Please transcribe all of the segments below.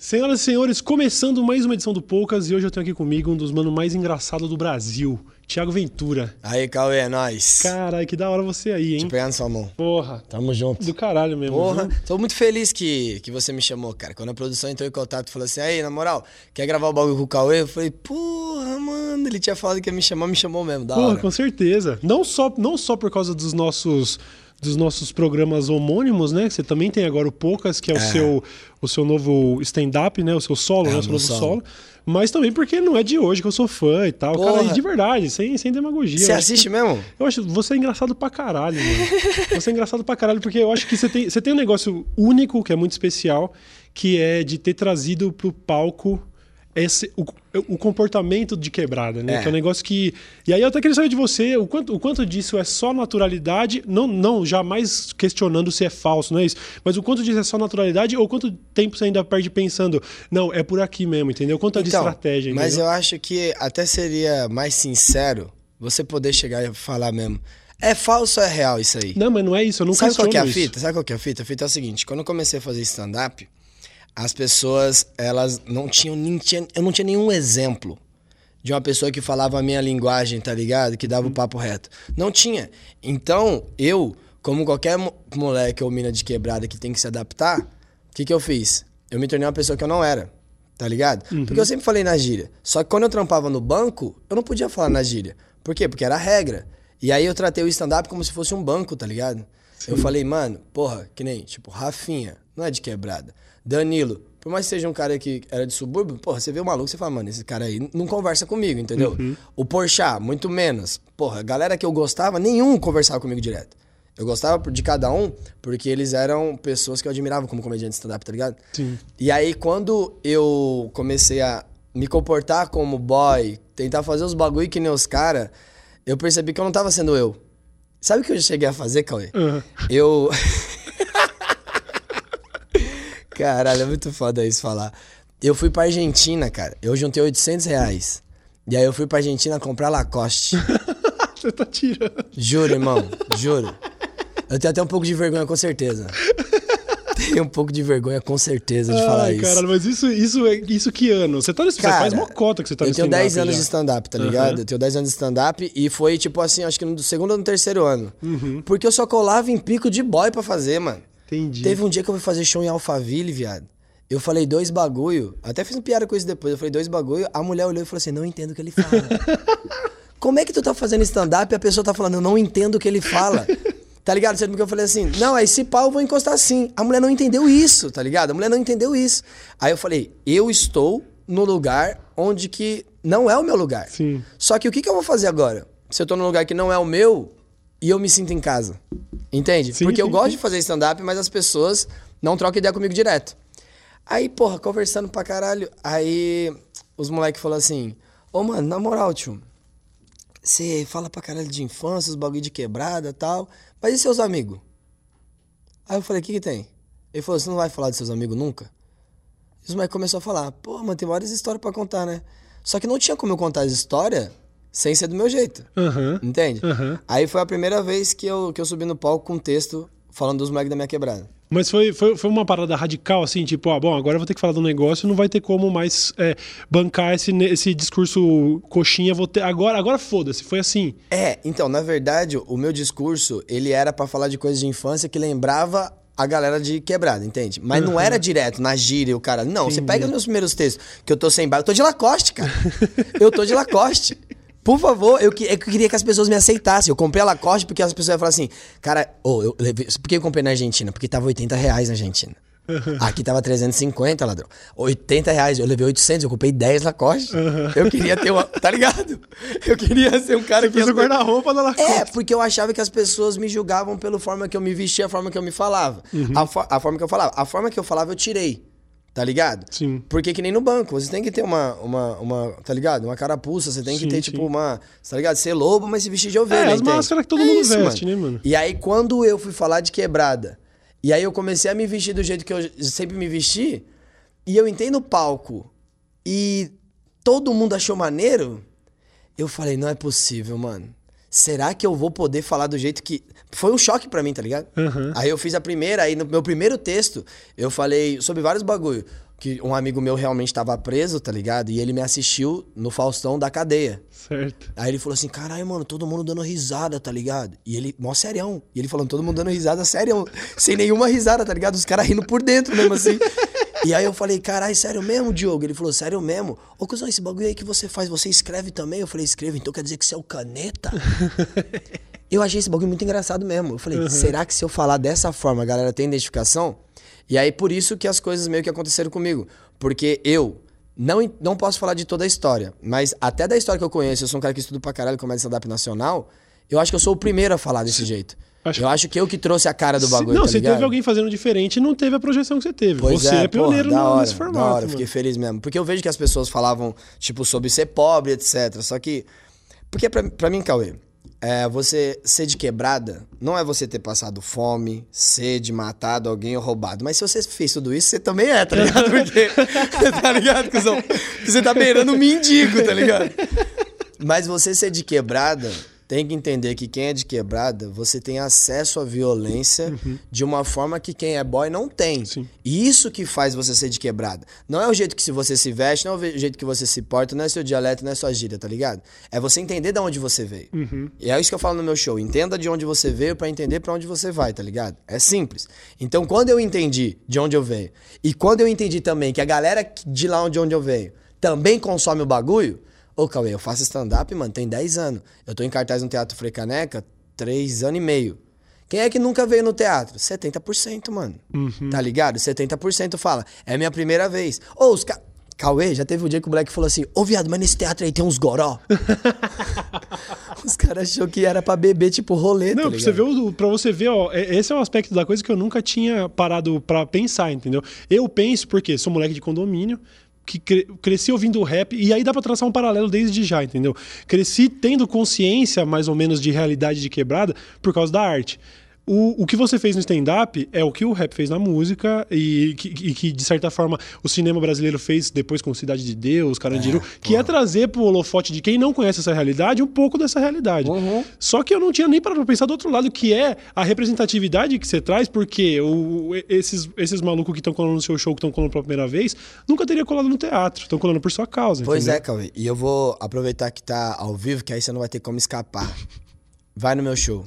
Senhoras e senhores, começando mais uma edição do Poucas e hoje eu tenho aqui comigo um dos manos mais engraçados do Brasil, Thiago Ventura. Aí, Cauê, é nóis. Caralho, que da hora você aí, hein? Te pegando sua mão. Porra, Tamo junto. do caralho mesmo. Porra, viu? tô muito feliz que, que você me chamou, cara. Quando a produção entrou em contato e falou assim, aí, na moral, quer gravar o bagulho com o Cauê? Eu falei, porra, mano, ele tinha falado que ia me chamar, me chamou mesmo, da Porra, hora. com certeza. Não só, não só por causa dos nossos dos nossos programas homônimos, né? Você também tem agora o Poucas, que é, o seu o seu novo stand-up, né? O seu solo, É, né? O seu novo solo. solo. Mas também porque não é de hoje que eu sou fã e tal. Porra. Cara, e de verdade, sem, sem demagogia. Você acho que- assiste mesmo? Eu acho você é engraçado pra caralho, mano. Você é engraçado pra caralho, porque eu acho que você tem, você tem um negócio único, que é muito especial, que é de ter trazido pro palco esse, o, o comportamento de quebrada, né? É. Que é um negócio que. E aí eu até queria saber de você o quanto, o quanto disso é só naturalidade, não, não jamais questionando se é falso, não é isso? Mas o quanto disso é só naturalidade ou quanto tempo você ainda perde pensando, não, é por aqui mesmo, entendeu? Quanto é de estratégia, Então, mas entendeu? eu acho que até seria mais sincero você poder chegar e falar mesmo, é falso ou é real isso aí? Não, mas não é isso, eu não Sabe qual que é a questiono isso. fita? Sabe qual que é a fita? A fita é o seguinte, quando eu comecei a fazer stand-up, as pessoas, elas não tinham, nem tinha, eu não tinha nenhum exemplo de uma pessoa que falava a minha linguagem, tá ligado? Que dava o papo reto. Não tinha. Então, eu, como qualquer mo- moleque ou mina de quebrada que tem que se adaptar, o que que eu fiz? Eu me tornei uma pessoa que eu não era, tá ligado? Porque eu sempre falei na gíria. Só que quando eu trampava no banco, eu não podia falar na gíria. Por quê? Porque era regra. E aí eu tratei o stand-up como se fosse um banco, tá ligado? Eu falei, mano, porra, que nem, tipo, Rafinha, não é de quebrada. Danilo, por mais que seja um cara que era de subúrbio, porra, você vê o maluco, você fala, mano, esse cara aí não conversa comigo, entendeu? O Porchat, muito menos. Porra, a galera que eu gostava, nenhum conversava comigo direto. Eu gostava de cada um porque eles eram pessoas que eu admirava como comediante de stand-up, tá ligado? Sim. E aí, quando eu comecei a me comportar como boy, tentar fazer os bagulho que nem os cara, eu percebi que eu não tava sendo eu. Sabe o que eu cheguei a fazer, Cauê? Aham. Eu. Caralho, é muito foda isso falar. Eu fui pra Argentina, cara. Eu juntei 800 reais. E aí eu fui pra Argentina comprar Lacoste. Você tá tirando. Juro, irmão. Juro. Eu tenho até um pouco de vergonha, com certeza. Tenho um pouco de vergonha, com certeza, de falar Ai, isso. caralho, mas isso, isso, é, isso que ano? Você tá nesse. Cara, faz mó cota que você tá eu nesse tenho 10 stand-up anos já. de stand-up, tá ligado? Aham. Eu tenho 10 anos de stand-up e foi, tipo assim, acho que no segundo ou no terceiro ano. Uhum. Porque eu só colava em pico de boy pra fazer, mano. Entendi. Teve um dia que eu fui fazer show em Alphaville, viado. Eu falei dois bagulho. Até fiz uma piada com isso depois. Eu falei dois bagulho. A mulher olhou e falou assim: não entendo o que ele fala. Como é que tu tá fazendo stand-up e a pessoa tá falando, eu não entendo o que ele fala? Tá ligado? Sendo que eu falei assim, não, aí se pau eu vou encostar assim. A mulher não entendeu isso, tá ligado? A mulher não entendeu isso. Aí eu falei, eu estou no lugar onde que não é o meu lugar. Sim. Só que o que, que eu vou fazer agora? Se eu tô num lugar que não é o meu e eu me sinto em casa. Entende? Sim, Porque eu sim, gosto sim. de fazer stand-up, mas as pessoas não trocam ideia comigo direto. Aí, porra, conversando pra caralho. Aí os moleques falaram assim: Ô, mano, na moral, tio, você fala pra caralho de infância, os bagulho de quebrada e tal. Mas e seus amigos? Aí eu falei: o que que tem? Ele falou: você não vai falar de seus amigos nunca? E os moleques começaram a falar: pô, mano, tem várias histórias pra contar, né? Só que não tinha como eu contar as histórias sem ser do meu jeito. Aham. Entende? Aham. Aí foi a primeira vez que eu, que eu subi no palco com um texto falando dos moleques da minha quebrada. Mas foi, foi, foi uma parada radical, assim, tipo, ah, bom, agora eu vou ter que falar do negócio, não vai ter como mais é, bancar esse, esse discurso coxinha, vou ter. Agora, agora foda-se, foi assim. É, então, na verdade, o meu discurso, ele era pra falar de coisas de infância que lembrava a galera de quebrada, entende? Mas não era direto, na gíria, o cara. Não, você pega os meus primeiros textos, que eu tô sem barba. Eu tô de Lacoste, cara. eu tô de Lacoste. Por favor, eu, que- eu queria que as pessoas me aceitassem. Eu comprei a Lacoste porque as pessoas iam falar assim, cara, ô, eu levei- por que eu comprei na Argentina? Porque tava 80 reais na Argentina. Aqui tava 350, ladrão. 80 reais, eu levei 800, eu comprei 10 Lacoste. Eu queria ter uma. Tá ligado? Eu queria ser um cara que. Fez o guarda-roupa da Lacoste. é, porque eu achava que as pessoas me julgavam pela forma que eu me vestia, a forma que eu me falava. A, fo- a forma que eu falava. A forma que eu falava eu tirei. Tá ligado? Sim. Porque que nem no banco, você tem que ter uma, uma, uma tá ligado? Uma carapuça, você tem que Sim, ter, sim. tipo, uma, tá ligado? Ser lobo, mas se vestir de ovelha, É, as entende? máscaras que todo mundo veste, né, mano? E aí, quando eu fui falar de quebrada, e aí eu comecei a me vestir do jeito que eu sempre me vesti, e eu entrei no palco, e todo mundo achou maneiro, eu falei, não é possível, mano. Será que eu vou poder falar do jeito que. Foi um choque pra mim, tá ligado? Aham. Aí eu fiz a primeira, aí no meu primeiro texto, eu falei sobre vários bagulho. que um amigo meu realmente tava preso, tá ligado? E ele me assistiu no Faustão da cadeia. Certo. Aí ele falou assim: caralho, mano, todo mundo dando risada, tá ligado? E ele, mó serião. E ele falando, todo mundo dando risada, serião. Sem nenhuma risada, tá ligado? Os caras rindo por dentro mesmo assim. E aí eu falei, caralho, sério mesmo, Diogo? Ele falou, sério mesmo? Ô, cuzão, esse bagulho aí que você faz, você escreve também? Eu falei, escrevo, então quer dizer que você é o caneta? eu achei esse bagulho muito engraçado mesmo. Eu falei, será que se eu falar dessa forma a galera tem identificação? E aí por isso que as coisas meio que aconteceram comigo. Porque eu não, não posso falar de toda a história, mas até da história que eu conheço, eu sou um cara que estuda pra caralho comédia stand-up nacional, eu acho que eu sou o primeiro a falar desse jeito. Acho- Eu acho que eu que trouxe a cara do Se- bagulho, não, tá você ligado? teve alguém fazendo diferente e não teve a projeção que você teve. Pois você é, pioneiro porra, hora, nesse formato. Da hora, mano. fiquei feliz mesmo. Porque eu vejo que as pessoas falavam, tipo, sobre ser pobre, etc. Só que. Porque pra, pra mim, Cauê, é, você ser de quebrada não é você ter passado fome, sede, matado alguém ou roubado. Mas se você fez tudo isso, você também é, tá ligado? Porque. tá ligado, cuzão? Você tá beirando um mendigo, tá ligado? Mas você ser de quebrada, tem que entender que quem é de quebrada, você tem acesso à violência de uma forma que quem é boy não tem. Sim. E isso que faz você ser de quebrada. Não é o jeito que se você se veste, não é o jeito que você se porta, não é seu dialeto, não é sua gíria, tá ligado? É você entender de onde você veio. E é isso que eu falo no meu show. Entenda de onde você veio pra entender pra onde você vai, tá ligado? É simples. Então, quando eu entendi de onde eu venho, e quando eu entendi também que a galera de lá onde eu venho também consome o bagulho, Ô, Cauê, eu faço stand-up, mano, tem 10 anos. Eu tô em cartaz no Teatro Frei Caneca, 3 anos e meio. Quem é que nunca veio no teatro? 70%, mano. Tá ligado? 70% fala, é minha primeira vez. Ô, os ca... Cauê, já teve um dia que o moleque falou assim, ô, viado, mas nesse teatro aí tem uns goró. os caras achou que era pra beber, tipo, rolê, Não, tá pra você, ver, pra você ver, ó, é- esse é um aspecto da coisa que eu nunca tinha parado pra pensar, entendeu? Eu penso porque sou moleque de condomínio, que cre- cresci ouvindo rap, e aí dá pra traçar um paralelo desde já, entendeu? Cresci tendo consciência, mais ou menos, de realidade de quebrada por causa da arte. O, o que você fez no stand-up é o que o rap fez na música e que, e que, de certa forma, o cinema brasileiro fez depois com Cidade de Deus, Carandiru, que é trazer pro holofote de quem não conhece essa realidade um pouco dessa realidade. Só que eu não tinha nem para pensar do outro lado, que é a representatividade que você traz, porque o- esses, esses malucos que estão colando no seu show, que estão colando pela primeira vez, nunca teria colado no teatro, estão colando por sua causa. Pois entendeu? é, Cauê. E eu vou aproveitar que tá ao vivo, que aí você não vai ter como escapar. Vai no meu show.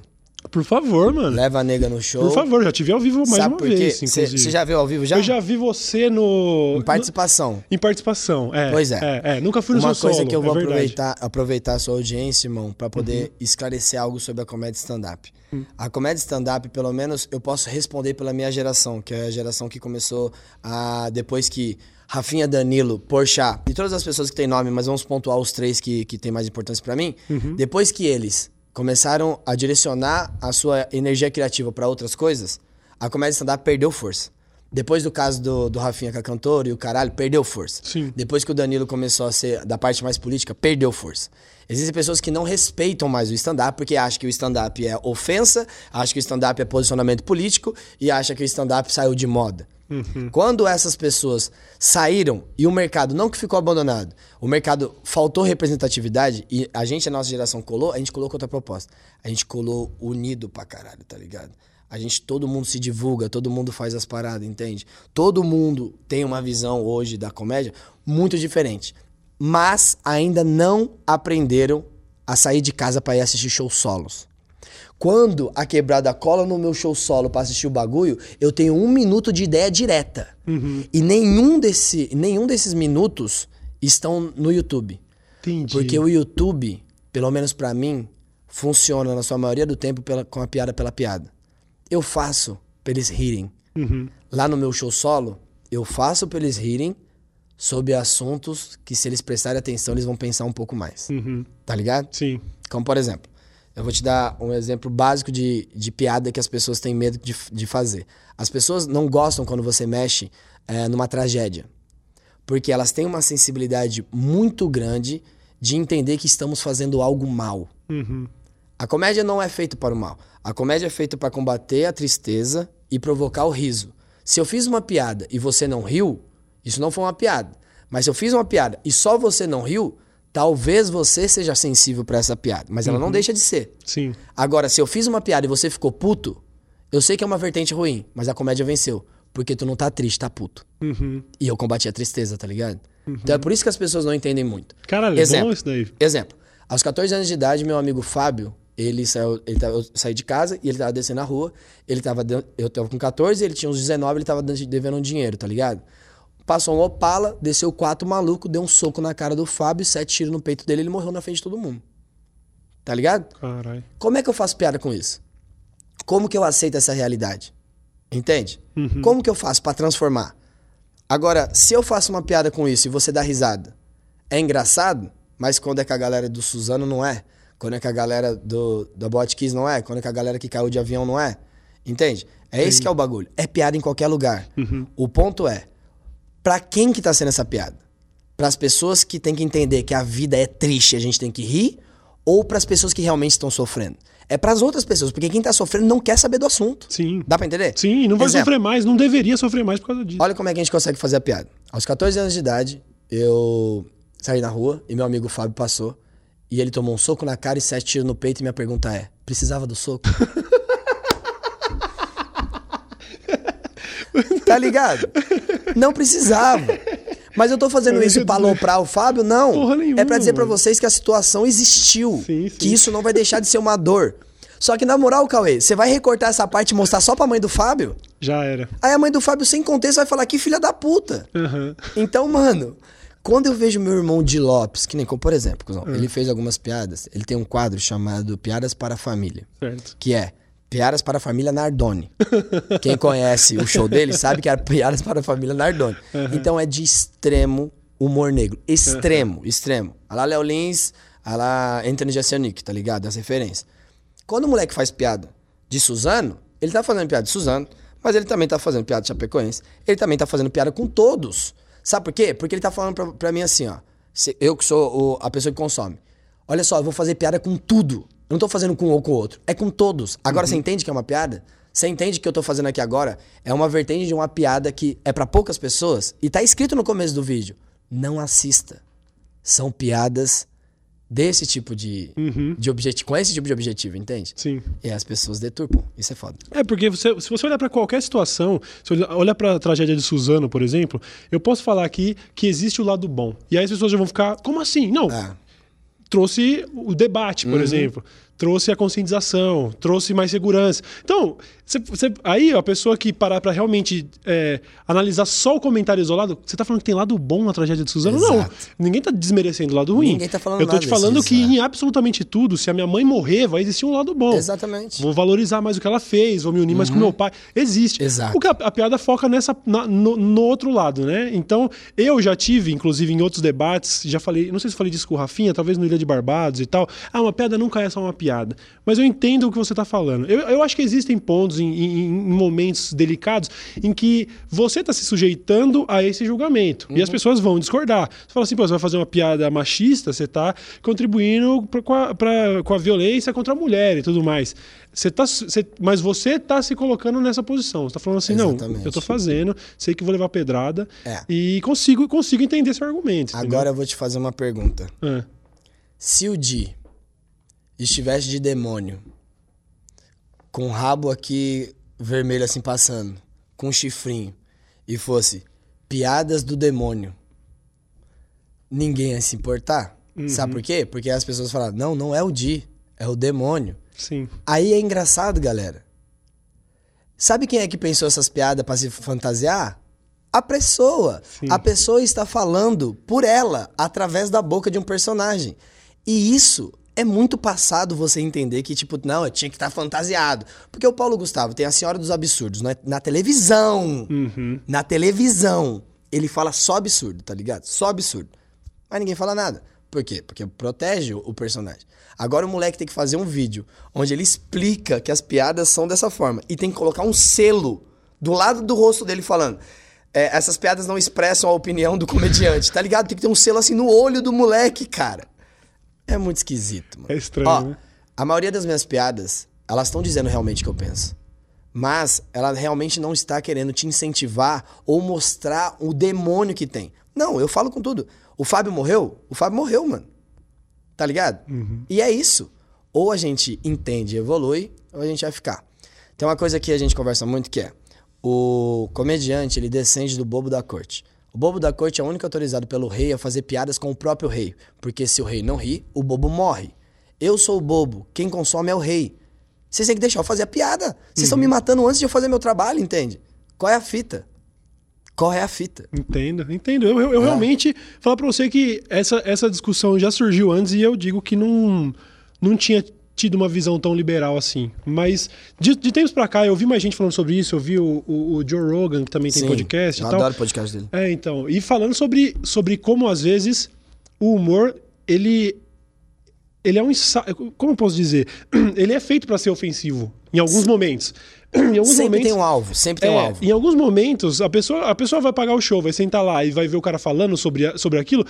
Por favor, mano. Leva a nega no show. Por favor, já te vi ao vivo mais Sabe uma vez, Você inclusive. você já viu ao vivo já? Eu já vi você no. Em participação. Em participação, é. Pois é. É, é. Nunca fui no Uma seu coisa solo, que eu é vou. Uhum. aproveitar, aproveitar a sua audiência, irmão, pra poder esclarecer algo sobre a comédia stand-up. Hum. A comédia stand-up, pelo menos, eu posso responder pela minha geração, que é a geração que começou a, depois que Rafinha, Danilo, Porchat e todas as pessoas que têm nome, mas vamos pontuar os três que, que têm mais importância pra mim. Uhum. Depois que eles começaram a direcionar a sua energia criativa pra outras coisas, a comédia stand-up perdeu força. Depois do caso do, do Rafinha com a cantora e o caralho, perdeu força. Sim. Depois que o Danilo começou a ser da parte mais política, perdeu força. Existem pessoas que não respeitam mais o stand-up porque acham que o stand-up é ofensa, acham que o stand-up é posicionamento político e acham que o stand-up saiu de moda. Quando essas pessoas saíram e o mercado não que ficou abandonado, o mercado faltou representatividade e a gente, a nossa geração colou, a gente colocou outra proposta. A gente colou unido pra caralho, tá ligado? A gente, todo mundo se divulga, todo mundo faz as paradas, entende? Todo mundo tem uma visão hoje da comédia muito diferente. Mas ainda não aprenderam a sair de casa pra ir assistir shows solos. Quando a quebrada cola no meu show solo pra assistir o bagulho, eu tenho um minuto de ideia direta. E nenhum, desse, nenhum desses minutos estão no YouTube. Entendi. Porque o YouTube, pelo menos pra mim, funciona na sua maioria do tempo pela- com a piada pela piada. Eu faço pra eles rirem. Lá no meu show solo, eu faço pra eles rirem sobre assuntos que, se eles prestarem atenção, eles vão pensar um pouco mais. Tá ligado? Sim. Como, por exemplo, eu vou te dar um exemplo básico de, de piada que as pessoas têm medo de, de fazer. As pessoas não gostam quando você mexe eh, numa tragédia. Porque elas têm uma sensibilidade muito grande de entender que estamos fazendo algo mal. A comédia não é feita para o mal. A comédia é feita para combater a tristeza e provocar o riso. Se eu fiz uma piada e você não riu, isso não foi uma piada. Mas se eu fiz uma piada e só você não riu, talvez você seja sensível para essa piada. Mas ela não deixa de ser. Sim. Agora, se eu fiz uma piada e você ficou puto, eu sei que é uma vertente ruim, mas a comédia venceu. Porque tu não tá triste, tá puto. Uhum. E eu combati a tristeza, tá ligado? Então é por isso que as pessoas não entendem muito. Caralho, é Exemplo. bom isso daí. Exemplo. Aos 14 anos de idade, meu amigo Fábio, ele saiu, ele tava, eu saí de casa e ele tava descendo na rua. Ele tava, eu tava com 14, ele tinha uns 19, ele tava de- devendo um dinheiro, tá ligado? Passou um Opala, desceu quatro maluco, deu um soco na cara do Fábio, sete tiros no peito dele, ele morreu na frente de todo mundo. Tá ligado? Caralho. Como é que eu faço piada com isso? Como que eu aceito essa realidade? Entende? Como que eu faço pra transformar? Agora, se eu faço uma piada com isso e você dá risada, é engraçado, mas quando é com a galera do Suzano não é. Quando é com a galera do, da Bot Kiss não é. Quando é com a galera que caiu de avião não é. Entende? É esse que é o bagulho. É piada em qualquer lugar. O ponto é, pra quem que tá sendo essa piada? Pras pessoas que têm que entender que a vida é triste e a gente tem que rir? Ou pras pessoas que realmente estão sofrendo? É pras outras pessoas, porque quem tá sofrendo não quer saber do assunto. Sim. Dá pra entender? Sim, não vai Exemplo. sofrer mais, não deveria sofrer mais por causa disso. Olha como é que a gente consegue fazer a piada. Aos 14 anos de idade, eu saí na rua e meu amigo Fábio passou. E ele tomou um soco na cara e sete tiros no peito. E minha pergunta é: precisava do soco? tá ligado? Não precisava. Mas eu tô fazendo isso dizer. aloprar o Fábio? Não. Porra nenhuma, é pra dizer pra mano. vocês que a situação existiu. Sim, sim. Que isso não vai deixar de ser uma dor. Só que na moral, Cauê, você vai recortar essa parte e mostrar só pra mãe do Fábio? Já era. Aí a mãe do Fábio, sem contexto, vai falar que filha da puta. Aham. Então, mano, quando eu vejo meu irmão de Lopes, que nem como, por exemplo, cuzão, Hum. ele fez algumas piadas, ele tem um quadro chamado Piadas para a Família, Certo. que é Piadas para a Família Nardoni. Quem conhece o show dele sabe que é Piadas para a Família Nardoni. Então é de extremo humor negro. Extremo, extremo. A lá Léo Lins, a lá Anthony Jacenic, tá ligado? As referências. Quando o moleque faz piada de Suzano, ele tá fazendo piada de Suzano, mas ele também tá fazendo piada de Chapecoense. Ele também tá fazendo piada com todos. Sabe por quê? Porque ele tá falando pra, pra mim assim, ó. Eu que sou o- a pessoa que consome. Olha só, eu vou fazer piada com tudo. Eu não tô fazendo com um ou com o outro. É com todos. Agora você entende que é uma piada? Você entende que eu tô fazendo aqui agora? É uma vertente de uma piada que é pra poucas pessoas e tá escrito no começo do vídeo. Não assista. São piadas desse tipo de, de objetivo, com esse tipo de objetivo, entende? Sim. E as pessoas deturpam. Isso é foda. É, porque você, se você olhar pra qualquer situação, se olhar- olhar pra tragédia de Suzano, por exemplo, eu posso falar aqui que existe o lado bom. E aí as pessoas já vão ficar, como assim? Não, Ah, trouxe o debate, por exemplo. Trouxe a conscientização, trouxe mais segurança. Então, cê- cê- aí a pessoa que parar pra realmente é, analisar só o comentário isolado, você tá falando que tem lado bom na tragédia de Suzano? Não. Exato. Ninguém tá desmerecendo o lado ruim. Ninguém tá falando Eu tô te falando disso, que é. em absolutamente tudo, se a minha mãe morrer, vai existir um lado bom. exatamente. Vou valorizar mais o que ela fez, vou me unir mais com meu pai. Existe. Exato. O que a, a piada foca nessa, na- no, no outro lado, né? Então, eu já tive, inclusive, em outros debates, já falei, não sei se falei disso com o Rafinha, talvez no Ilha de Barbados e tal. Ah, uma piada nunca é só uma piada. Mas eu entendo o que você tá falando. Eu, eu acho que existem pontos em, em- em momentos delicados em que você tá se sujeitando a esse julgamento. E as pessoas vão discordar. Você fala assim, pô, você vai fazer uma piada machista, você tá contribuindo pra, com, a, pra- com a violência contra a mulher e tudo mais. Você tá, você- mas você tá se colocando nessa posição. Você tá falando assim, não, Exatamente. eu tô fazendo, sei que vou levar pedrada É. e consigo, consigo entender seu argumento. Agora eu vou te fazer uma pergunta. entendeu? É. Se o Di estivesse de demônio, com o rabo aqui vermelho assim passando, com um chifrinho, e fosse piadas do demônio, ninguém ia se importar. Sabe por quê? Porque as pessoas falam, não, não é o Di, é o demônio. Sim. Aí é engraçado, galera. Sabe quem é que pensou essas piadas pra se fantasiar? A pessoa. Sim. A pessoa está falando por ela, através da boca de um personagem. E isso é muito passado você entender que, tipo, não, eu tinha que estar fantasiado. Porque o Paulo Gustavo tem a Senhora dos Absurdos na, na televisão. Uhum. Na televisão. Ele fala só absurdo, tá ligado? Só absurdo. Mas ninguém fala nada. Por quê? Porque protege o o personagem. Agora o moleque tem que fazer um vídeo onde ele explica que as piadas são dessa forma. E tem que colocar um selo do lado do rosto dele falando. "É, essas piadas não expressam a opinião do comediante, tá ligado? Tem que ter um selo assim no olho do moleque, cara. É muito esquisito, mano. É estranho, Ó, né? a maioria das minhas piadas, elas estão dizendo realmente o que eu penso. Mas ela realmente não está querendo te incentivar ou mostrar o demônio que tem. Não, eu falo com tudo. O Fábio morreu? O Fábio morreu, mano. Tá ligado? E é isso. Ou a gente entende e evolui, ou a gente vai ficar. Tem uma coisa que a gente conversa muito que é: o comediante, ele descende do bobo da corte. O bobo da corte é o único autorizado pelo rei a fazer piadas com o próprio rei. Porque se o rei não ri, o bobo morre. Eu sou o bobo, quem consome é o rei. Vocês têm que deixar eu fazer a piada. Vocês estão me matando antes de eu fazer meu trabalho, entende? Qual é a fita? Qual é a fita? Entendo, entendo. Eu, eu, eu É. realmente falar pra você que essa, essa discussão já surgiu antes e eu digo que não, não tinha tido uma visão tão liberal assim. Mas de, de tempos pra cá eu vi mais gente falando sobre isso. Eu vi o, o, o Joe Rogan, que também tem Sim, podcast eu e tal. adoro o podcast dele. É, então. E falando sobre, sobre como, às vezes, o humor, ele. Ele é um. Como eu posso dizer? Ele é feito pra ser ofensivo. Em alguns momentos. Em alguns Sempre momentos. tem um alvo, sempre tem um É, alvo. em alguns momentos, a pessoa, a pessoa vai pagar o show, vai sentar lá e vai ver o cara falando sobre, sobre aquilo.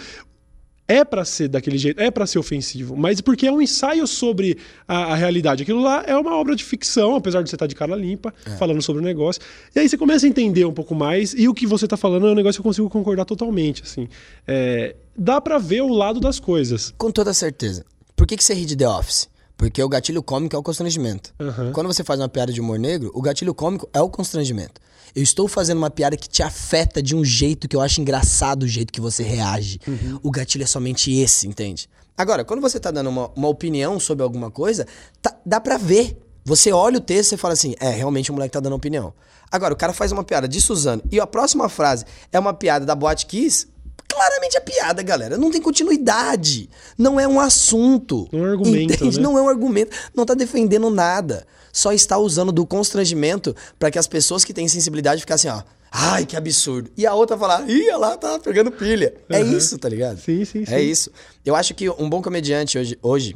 É pra ser daquele jeito, é pra ser ofensivo, mas porque é um ensaio sobre a, a realidade. Aquilo lá é uma obra de ficção, apesar de você estar de cara limpa, É. falando sobre o negócio. E aí você começa a entender um pouco mais, e o que você tá falando é um negócio que eu consigo concordar totalmente, assim. É, dá pra ver o lado das coisas. Com toda certeza. Por que, que você ri de The Office? Porque o gatilho cômico é o constrangimento. Aham. Quando você faz uma piada de humor negro, o gatilho cômico é o constrangimento. Eu estou fazendo uma piada que te afeta de um jeito que eu acho engraçado o jeito que você reage. O gatilho é somente esse, entende? Agora, quando você tá dando uma, uma opinião sobre alguma coisa, tá- dá pra ver. Você olha o texto e fala assim: é, realmente o moleque tá dando opinião. Agora, o cara faz uma piada de Suzano e a próxima frase é uma piada da Boate Kiss. Claramente é piada, galera. Não tem continuidade. Não é um assunto. Não é um argumento, Entende? né? Não é um argumento. Não tá defendendo nada. Só está usando do constrangimento para que as pessoas que têm sensibilidade ficassem, ó. Ai, que absurdo. E a outra falar, ih, olha lá, tá pegando pilha. É Uhum. isso, tá ligado? Sim, sim, sim. É isso. Eu acho que um bom comediante hoje, hoje,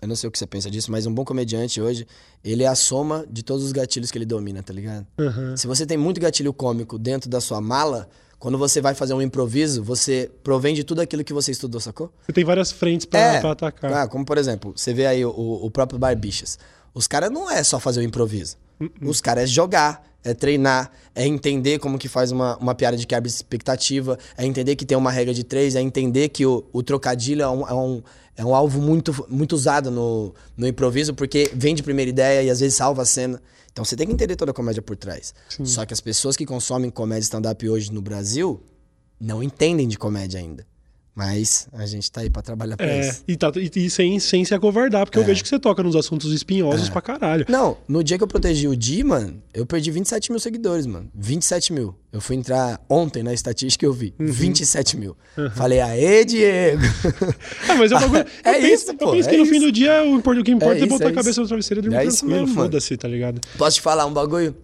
eu não sei o que você pensa disso, mas um bom comediante hoje, ele é a soma de todos os gatilhos que ele domina, tá ligado? Aham. Se você tem muito gatilho cômico dentro da sua mala, quando você vai fazer um improviso, você provém de tudo aquilo que você estudou, sacou? Você tem várias frentes pra, pra atacar. Ah, como por exemplo, você vê aí o, o próprio Barbichas. Os caras não é só fazer o improviso. Os caras é jogar, é treinar, é entender como que faz uma, uma piada de quebra de expectativa, é entender que tem uma regra de três, é entender que o, o trocadilho é um, é um, é um alvo muito, muito usado no, no improviso, porque vem de primeira ideia e às vezes salva a cena. Então você tem que entender toda a comédia por trás. Só que as pessoas que consomem comédia stand-up hoje no Brasil não entendem de comédia ainda. Mas a gente tá aí pra trabalhar pra É, isso. e, tá, e, e sem, sem se acovardar, porque eu vejo que você toca nos assuntos espinhosos pra caralho. Não, no dia que eu protegi o Di, mano, eu perdi 27 mil seguidores, mano. 27 mil. Eu fui entrar ontem na estatística e eu vi. 27 mil. Falei, aê, Diego! Ah, mas é um bagulho. É eu penso, isso, eu pô, penso é que no isso. fim do dia o, o que importa é, isso, botar é a cabeça no travesseiro e dormir É tranquilo. Foda-se, tá ligado? Posso te falar um bagulho?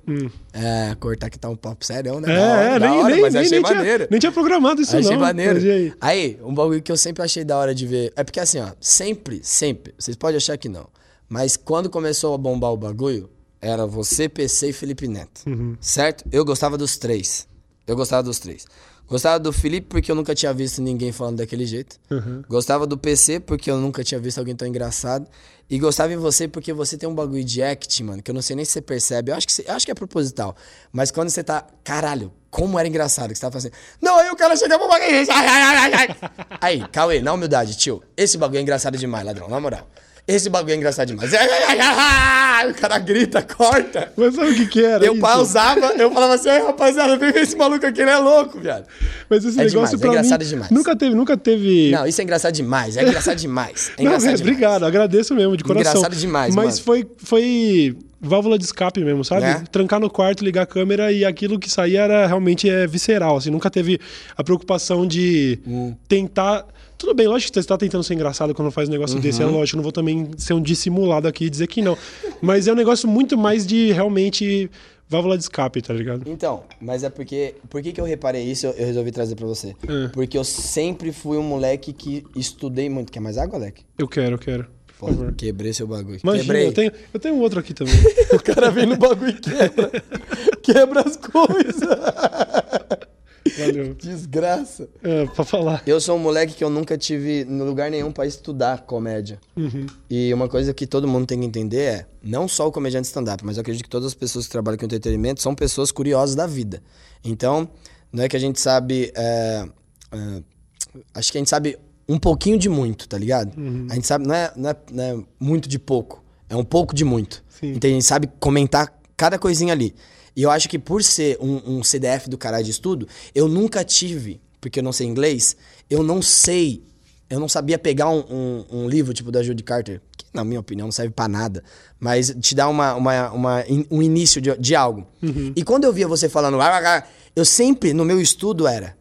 É, cortar que tá um papo sério, né? É, hora, é, nem, hora, nem, mas nem, achei nem, tinha, maneiro. nem tinha programado isso, Achei não. maneiro. Mas e aí? Aí, um bagulho que eu sempre achei da hora de ver. É porque assim, ó, sempre, sempre, vocês podem achar que não. Mas quando começou a bombar o bagulho, era você, PC e Felipe Neto. Uhum. Certo? Eu gostava dos três. Eu gostava dos três. Gostava do Felipe porque eu nunca tinha visto ninguém falando daquele jeito. Uhum. Gostava do PC porque eu nunca tinha visto alguém tão engraçado. E gostava em você porque você tem um bagulho de act, mano, que eu não sei nem se você percebe. Eu acho que, você- eu acho que é proposital. Mas quando você tá. Caralho, como era engraçado que você tava fazendo. Não, aí o cara chega pro bagulho. Ai, ai. Aí, Cauê, na humildade, tio. Esse bagulho é engraçado demais, ladrão, na moral. Esse bagulho é engraçado demais. Ai, ai, ai, ai, ai. O cara grita, corta. Mas sabe o que que era Eu isso? pausava, eu falava assim, ai, rapaziada, vem ver esse maluco aqui, ele é louco, viado. Mas esse É negócio demais, é pra engraçado mim, demais. Nunca teve, nunca teve... Não, isso é engraçado demais, é engraçado demais. É Não, engraçado é, demais. obrigado, agradeço mesmo, de coração. Engraçado demais, Mas mano. foi, foi válvula de escape mesmo, sabe? Né? Trancar no quarto, ligar a câmera e aquilo que saía era realmente é, visceral, assim. Nunca teve a preocupação de Hum. tentar... Tudo bem, lógico que você está tentando ser engraçado quando faz um negócio desse, Uhum. é lógico, não vou também ser um dissimulado aqui e dizer que não. Mas é um negócio muito mais de realmente válvula de escape, tá ligado? Então, mas é porque. Por que, que eu reparei isso? Eu, eu resolvi trazer pra você. É. Porque eu sempre fui um moleque que estudei muito. Quer mais água, Alec? Eu quero, eu quero. Por Pô, favor. quebrei seu bagulho. Imagina, Quebrei. eu tenho, eu tenho um outro aqui também. O cara vem no bagulho e quebra. quebra as coisas. Valeu. Desgraça. É, pra falar. Eu sou um moleque que eu nunca tive no lugar nenhum pra estudar comédia. Uhum. E uma coisa que todo mundo tem que entender é, não só o comediante stand-up, mas eu acredito que todas as pessoas que trabalham com entretenimento são pessoas curiosas da vida. Então, não é que a gente sabe. é, é, acho que a gente sabe um pouquinho de muito, tá ligado? A gente sabe, não é, não, é, não é muito de pouco, é um pouco de muito. Sim. Então a gente sabe comentar cada coisinha ali. E eu acho que por ser um, um CDF do caralho de estudo, eu nunca tive, porque eu não sei inglês, eu não sei, eu não sabia pegar um, um, um livro tipo da Judy Carter, que na minha opinião não serve pra nada, mas te dá uma, uma, uma um início de, de algo. E quando eu via você falando, "Ah, ah, ah", eu sempre, no meu estudo era,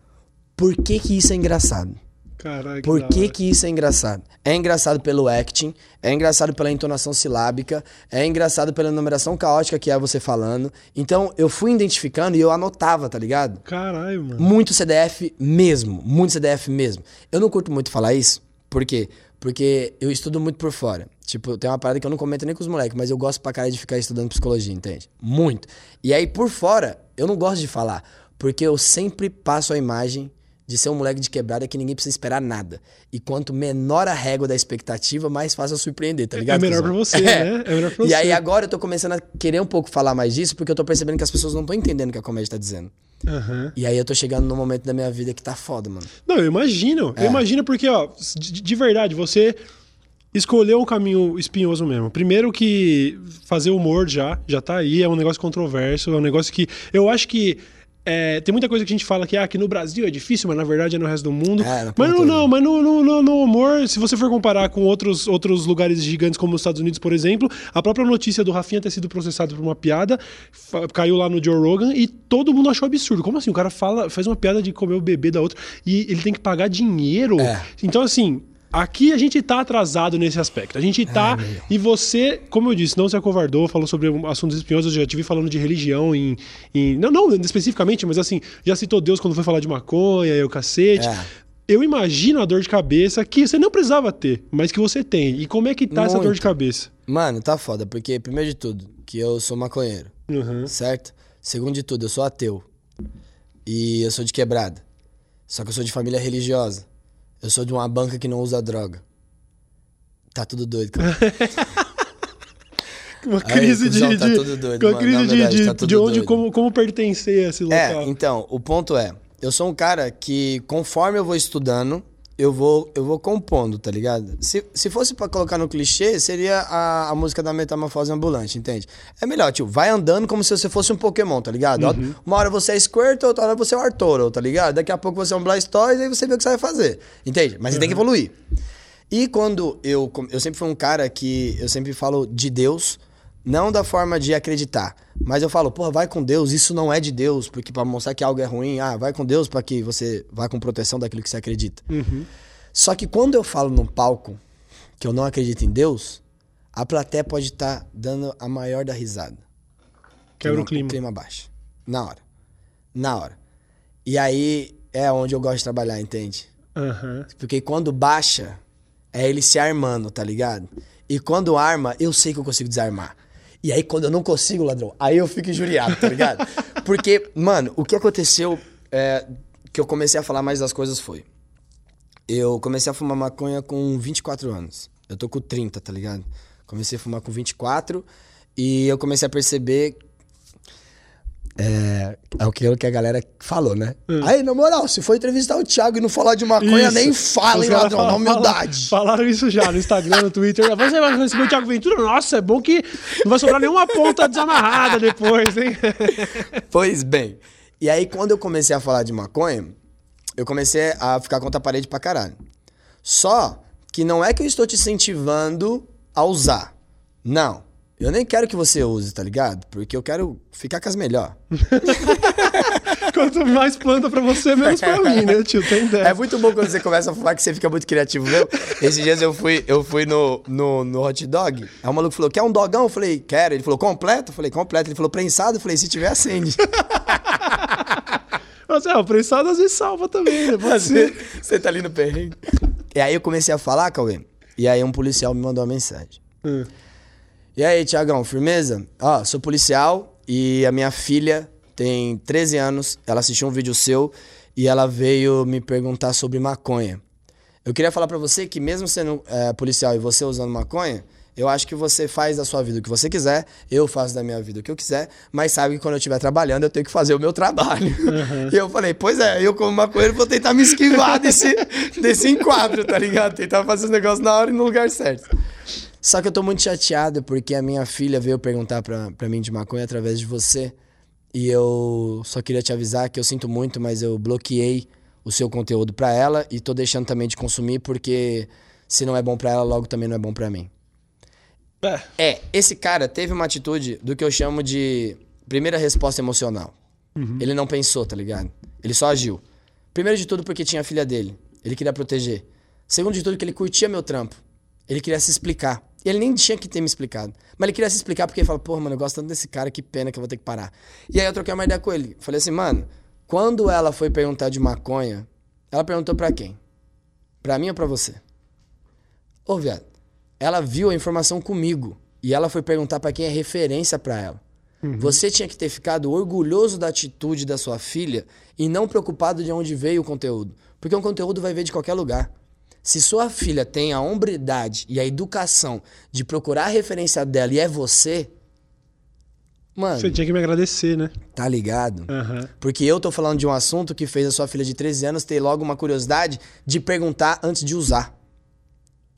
por que que isso é engraçado? Caralho, Por que, que isso é engraçado? É engraçado pelo acting, é engraçado pela entonação silábica, é engraçado pela numeração caótica que é você falando. Então eu fui identificando e eu anotava, tá ligado? Caralho, mano. Muito CDF mesmo, muito CDF mesmo. Eu não curto muito falar isso, por quê? Porque eu estudo muito por fora. Tipo, tem uma parada que eu não comento nem com os moleques, mas eu gosto pra caralho de ficar estudando psicologia, entende? Muito. E aí, por fora, eu não gosto de falar, porque eu sempre passo a imagem de ser um moleque de quebrada que ninguém precisa esperar nada. E quanto menor a régua da expectativa, mais fácil eu surpreender, tá ligado? melhor cuzão? pra você, né? É melhor pra E aí você. agora eu tô começando a querer um pouco falar mais disso, porque eu tô percebendo que as pessoas não estão entendendo o que a comédia tá dizendo. Aham. E aí eu tô chegando num momento da minha vida que tá foda, mano. Não, eu imagino. É. Eu imagino porque, ó, de, de verdade, você escolheu um caminho espinhoso mesmo. Primeiro que fazer humor já, já tá aí, é um negócio controverso, é um negócio que eu acho que é, tem muita coisa que a gente fala que ah, aqui no Brasil é difícil, mas na verdade é no resto do mundo. É, mas não, não, mas no, no, no- humor, se você for comparar com outros, outros lugares gigantes como os Estados Unidos, por exemplo, a própria notícia do Rafinha ter sido processado por uma piada caiu lá no Joe Rogan e todo mundo achou absurdo. Como assim? O cara fala, faz uma piada de comer o bebê da outra e ele tem que pagar dinheiro. É. Então, assim. Aqui a gente tá atrasado nesse aspecto. A gente tá. e você, como eu disse, não se acovardou, falou sobre assuntos espinhosos. Eu já tive falando de religião em. em- não, não especificamente, mas assim, já citou Deus quando foi falar de maconha e o cacete. É. Eu imagino a dor de cabeça que você não precisava ter, mas que você tem. E como é que tá essa dor de Muito. cabeça? Mano, tá foda, porque primeiro de tudo, que eu sou maconheiro, Uhum. certo? Segundo de tudo, eu sou ateu. E eu sou de quebrada. Só que eu sou de família religiosa. Eu sou de uma banca que não usa droga. Tá tudo doido, cara. Uma Aí, crise de. cuzão, tá de- tudo doido, uma mano. crise de, verdade, de, tá tudo de onde, doido. como, como pertencer a esse É, local. então, o ponto é, eu sou um cara que conforme eu vou estudando, eu vou, eu vou compondo, tá ligado? Se, se fosse pra colocar no clichê, seria a, a música da Metamorfose Ambulante, entende? É melhor, tio, vai andando como se você fosse um Pokémon, tá ligado? Ó, Uma hora você é Squirtle, outra hora você é o Artoro, tá ligado? Daqui a pouco você é um Blastoise, aí você vê o que você vai fazer, entende? Mas você tem que evoluir. E quando eu. Eu sempre fui um cara que. Eu sempre falo de Deus, não da forma de acreditar. Mas eu falo, porra, vai com Deus, isso não é de Deus, porque pra mostrar que algo é ruim, ah, vai com Deus pra que você vá com proteção daquilo que você acredita. Só que quando eu falo num palco que eu não acredito em Deus, a plateia pode estar dando a maior da risada. Quebra o clima. O clima baixa. Na hora. Na hora. E aí é onde eu gosto de trabalhar, entende? Aham. Porque quando baixa, é ele se armando, tá ligado? E quando arma, eu sei que eu consigo desarmar. E aí, quando eu não consigo, ladrão, aí eu fico injuriado, tá ligado? Porque, mano, o que aconteceu é, que eu comecei a falar mais das coisas foi. Eu comecei a fumar maconha com 24 anos. Eu tô com 30, tá ligado? Comecei a fumar com 24 e eu comecei a perceber é, é aquilo que a galera falou, né? Aí, na moral, se for entrevistar o Thiago e não falar de maconha, Isso. nem fala, hein, ladrão, na falam- humildade. Falaram isso já no Instagram, no Twitter. Você vai receber o Thiago Ventura? Nossa, é bom que não vai sobrar nenhuma ponta desamarrada depois, hein? Pois bem. E aí, quando eu comecei a falar de maconha, eu comecei a ficar contra a parede pra caralho. Só que não é que eu estou te incentivando a usar. Não. Eu nem quero que você use, tá ligado? Porque eu quero ficar com as melhores. Quanto mais planta pra você, menos pra mim, né, tio? Tem ideia. É muito bom quando você começa a fumar que você fica muito criativo mesmo. Esses dias eu fui, eu fui no, no, no hot dog. Aí o maluco falou: Quer um dogão? Eu falei: Quero. Ele falou: Completo? Eu falei: Completo. Ele falou: Prensado? Eu falei: Se tiver, acende. Mas é, o prensado às vezes salva também, né? Pode ser. Você, você tá ali no perrengue. E aí eu comecei a falar, Cauê. E aí um policial me mandou uma mensagem. Hum. E aí, Tiagão, firmeza? Ó, sou policial e a minha filha tem 13 anos. Ela assistiu um vídeo seu e ela veio me perguntar sobre maconha. Eu queria falar pra você que mesmo sendo é, policial e você usando maconha, eu acho que você faz da sua vida o que você quiser, eu faço da minha vida o que eu quiser, mas sabe que quando eu estiver trabalhando eu tenho que fazer o meu trabalho. E eu falei, pois é, eu como maconheiro vou tentar me esquivar desse, desse enquadro, tá ligado? Tentar fazer os negócios na hora e no lugar certo. Só que eu tô muito chateado porque a minha filha veio perguntar pra, pra mim de maconha através de você. E eu só queria te avisar que eu sinto muito, mas eu bloqueei o seu conteúdo pra ela e tô deixando também de consumir porque se não é bom pra ela, logo também não é bom pra mim. É. É, esse cara teve uma atitude do que eu chamo de primeira resposta emocional. Ele não pensou, tá ligado? Ele só agiu. Primeiro de tudo porque tinha a filha dele. Ele queria proteger. Segundo de tudo que ele curtia meu trampo. Ele queria se explicar. Ele nem tinha que ter me explicado. Mas ele queria se explicar porque ele falou, porra, mano, eu gosto tanto desse cara, que pena que eu vou ter que parar. E aí eu troquei uma ideia com ele. Falei assim, mano, quando ela foi perguntar de maconha, ela perguntou pra quem? Pra mim ou pra você? Ô, viado, ela viu a informação comigo. E ela foi perguntar pra quem é referência pra ela. Você tinha que ter ficado orgulhoso da atitude da sua filha e não preocupado de onde veio o conteúdo. Porque o conteúdo vai vir de qualquer lugar. Se sua filha tem a hombridade e a educação de procurar a referência dela e é você, mano, Você tinha que me agradecer, né? tá ligado? Aham. Porque eu tô falando de um assunto que fez a sua filha de 13 anos ter logo uma curiosidade de perguntar antes de usar.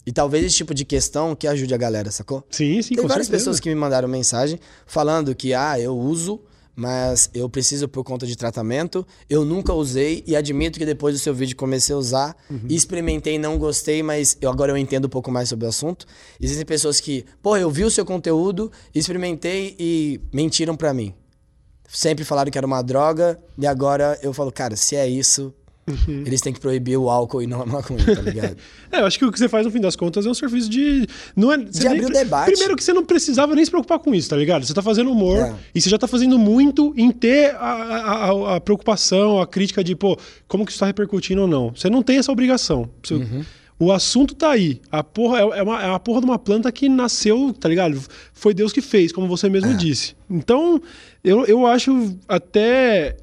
E talvez esse tipo de questão que ajude a galera, sacou? Sim, sim, Tem várias certeza. pessoas que me mandaram mensagem falando que, ah, eu uso, mas eu preciso por conta de tratamento. Eu nunca usei e admito que depois do seu vídeo comecei a usar. Uhum. Experimentei, não gostei, mas eu, agora eu entendo um pouco mais sobre o assunto. Existem pessoas que, pô, eu vi o seu conteúdo, experimentei e mentiram pra mim. Sempre falaram que era uma droga e agora eu falo, cara, se é isso, Uhum. eles têm que proibir o álcool e não a maconha, tá ligado? É, eu acho que o que você faz no fim das contas é um serviço de. Não é, você De abrir o debate. Primeiro que você não precisava nem se preocupar com isso, tá ligado? Você tá fazendo humor É. e você já tá fazendo muito em ter a, a- a- a preocupação, a crítica de, pô, como que isso tá repercutindo ou não. Você não tem essa obrigação. Você- Uhum. O assunto tá aí. A porra é, é uma, é uma porra de uma planta que nasceu, tá ligado? Foi Deus que fez, como você mesmo É. disse. Então, eu, eu acho até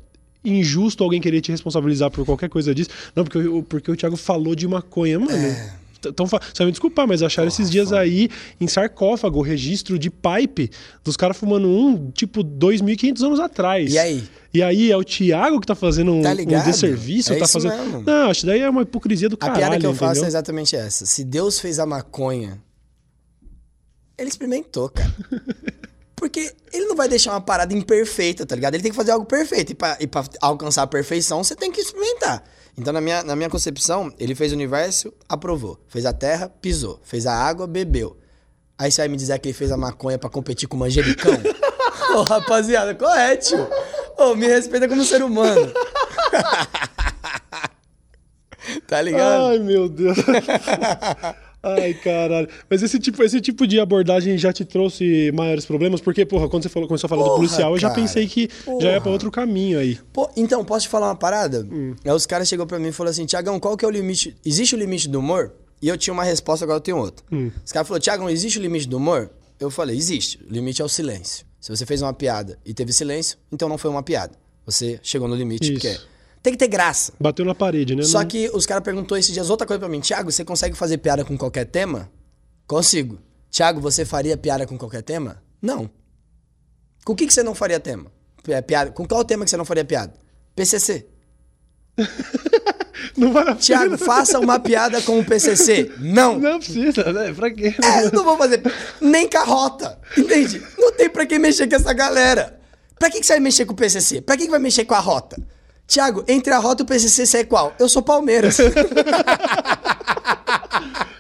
injusto alguém querer te responsabilizar por qualquer coisa disso. Não, porque, o- porque o Thiago falou de maconha, mano. É. Então, você vai me desculpar, mas acharam esses dias aí em sarcófago, registro de pipe dos caras fumando um, tipo, 2.500 anos atrás. E aí? E aí é o Thiago que tá fazendo um, Tá um desserviço, É tá fazendo. mesmo. Não, acho que daí é uma hipocrisia do A caralho. piada que eu faço é entendeu? exatamente essa. Se Deus fez a maconha, ele experimentou, cara. Porque ele não vai deixar uma parada imperfeita, tá ligado? Ele tem que fazer algo perfeito. E pra, e pra alcançar a perfeição, você tem que experimentar. Então, na minha, na minha concepção, ele fez o universo, aprovou. Fez a terra, pisou. Fez a água, bebeu. Aí você vai me dizer que ele fez a maconha pra competir com o manjericão? Ô, rapaziada, qual é, tio? Ô, me respeita como ser humano. tá ligado? Ai, meu Deus. Ai, caralho. Mas esse tipo, esse tipo de abordagem já te trouxe maiores problemas? Porque, porra, quando você falou, começou a falar do Porra, policial, eu já cara. pensei que já ia pra outro caminho aí. Pô, então, posso te falar uma parada? Hum. Aí os caras chegou pra mim e falaram assim, Tiagão, qual que é o limite? Existe o limite do humor? E eu tinha uma resposta, agora eu tenho outra. Hum. Os caras falaram, Tiagão, existe o limite do humor? Eu falei, existe. O limite é o silêncio. Se você fez uma piada e teve silêncio, então não foi uma piada. Você chegou no limite, Isso. porque tem que ter graça. Bateu na parede, né? Só Não- que os caras perguntou esses dias outra coisa pra mim. Tiago, você consegue fazer piada com qualquer tema? Consigo. Tiago, você faria piada com qualquer tema? Não. Com o que, que você não faria tema? Pi- Piada. Com qual tema que você não faria piada? PCC. Não vale Tiago, faça uma piada com o PCC. Não. Não precisa, né? Pra quê? É, eu não vou fazer nem carrota. Entende? Não tem pra que mexer com essa galera. Pra que, que você vai mexer com o PCC? Pra que, que vai mexer com a rota? Tiago, entre a rota e o PCC, você é qual? Eu sou Palmeiras.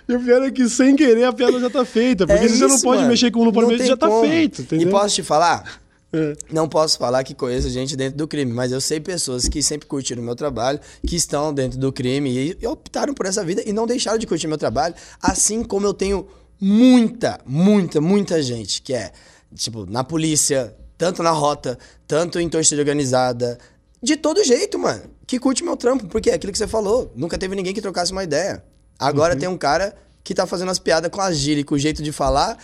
E o pior é que sem querer a piada já tá feita. Porque É se você não isso, pode mano. mexer com mexer, tem já tá como. feito, entendeu? E posso te falar? É. Não posso falar que conheço gente dentro do crime, mas eu sei pessoas que sempre curtiram meu trabalho, que estão dentro do crime e optaram por essa vida e não deixaram de curtir meu trabalho, assim como eu tenho muita, muita, muita gente que é, tipo, na polícia, tanto na rota, tanto em torcida organizada, de todo jeito, mano, que curte meu trampo, porque é aquilo que você falou, nunca teve ninguém que trocasse uma ideia. Agora tem um cara que tá fazendo as piadas com a gíria e com o jeito de falar,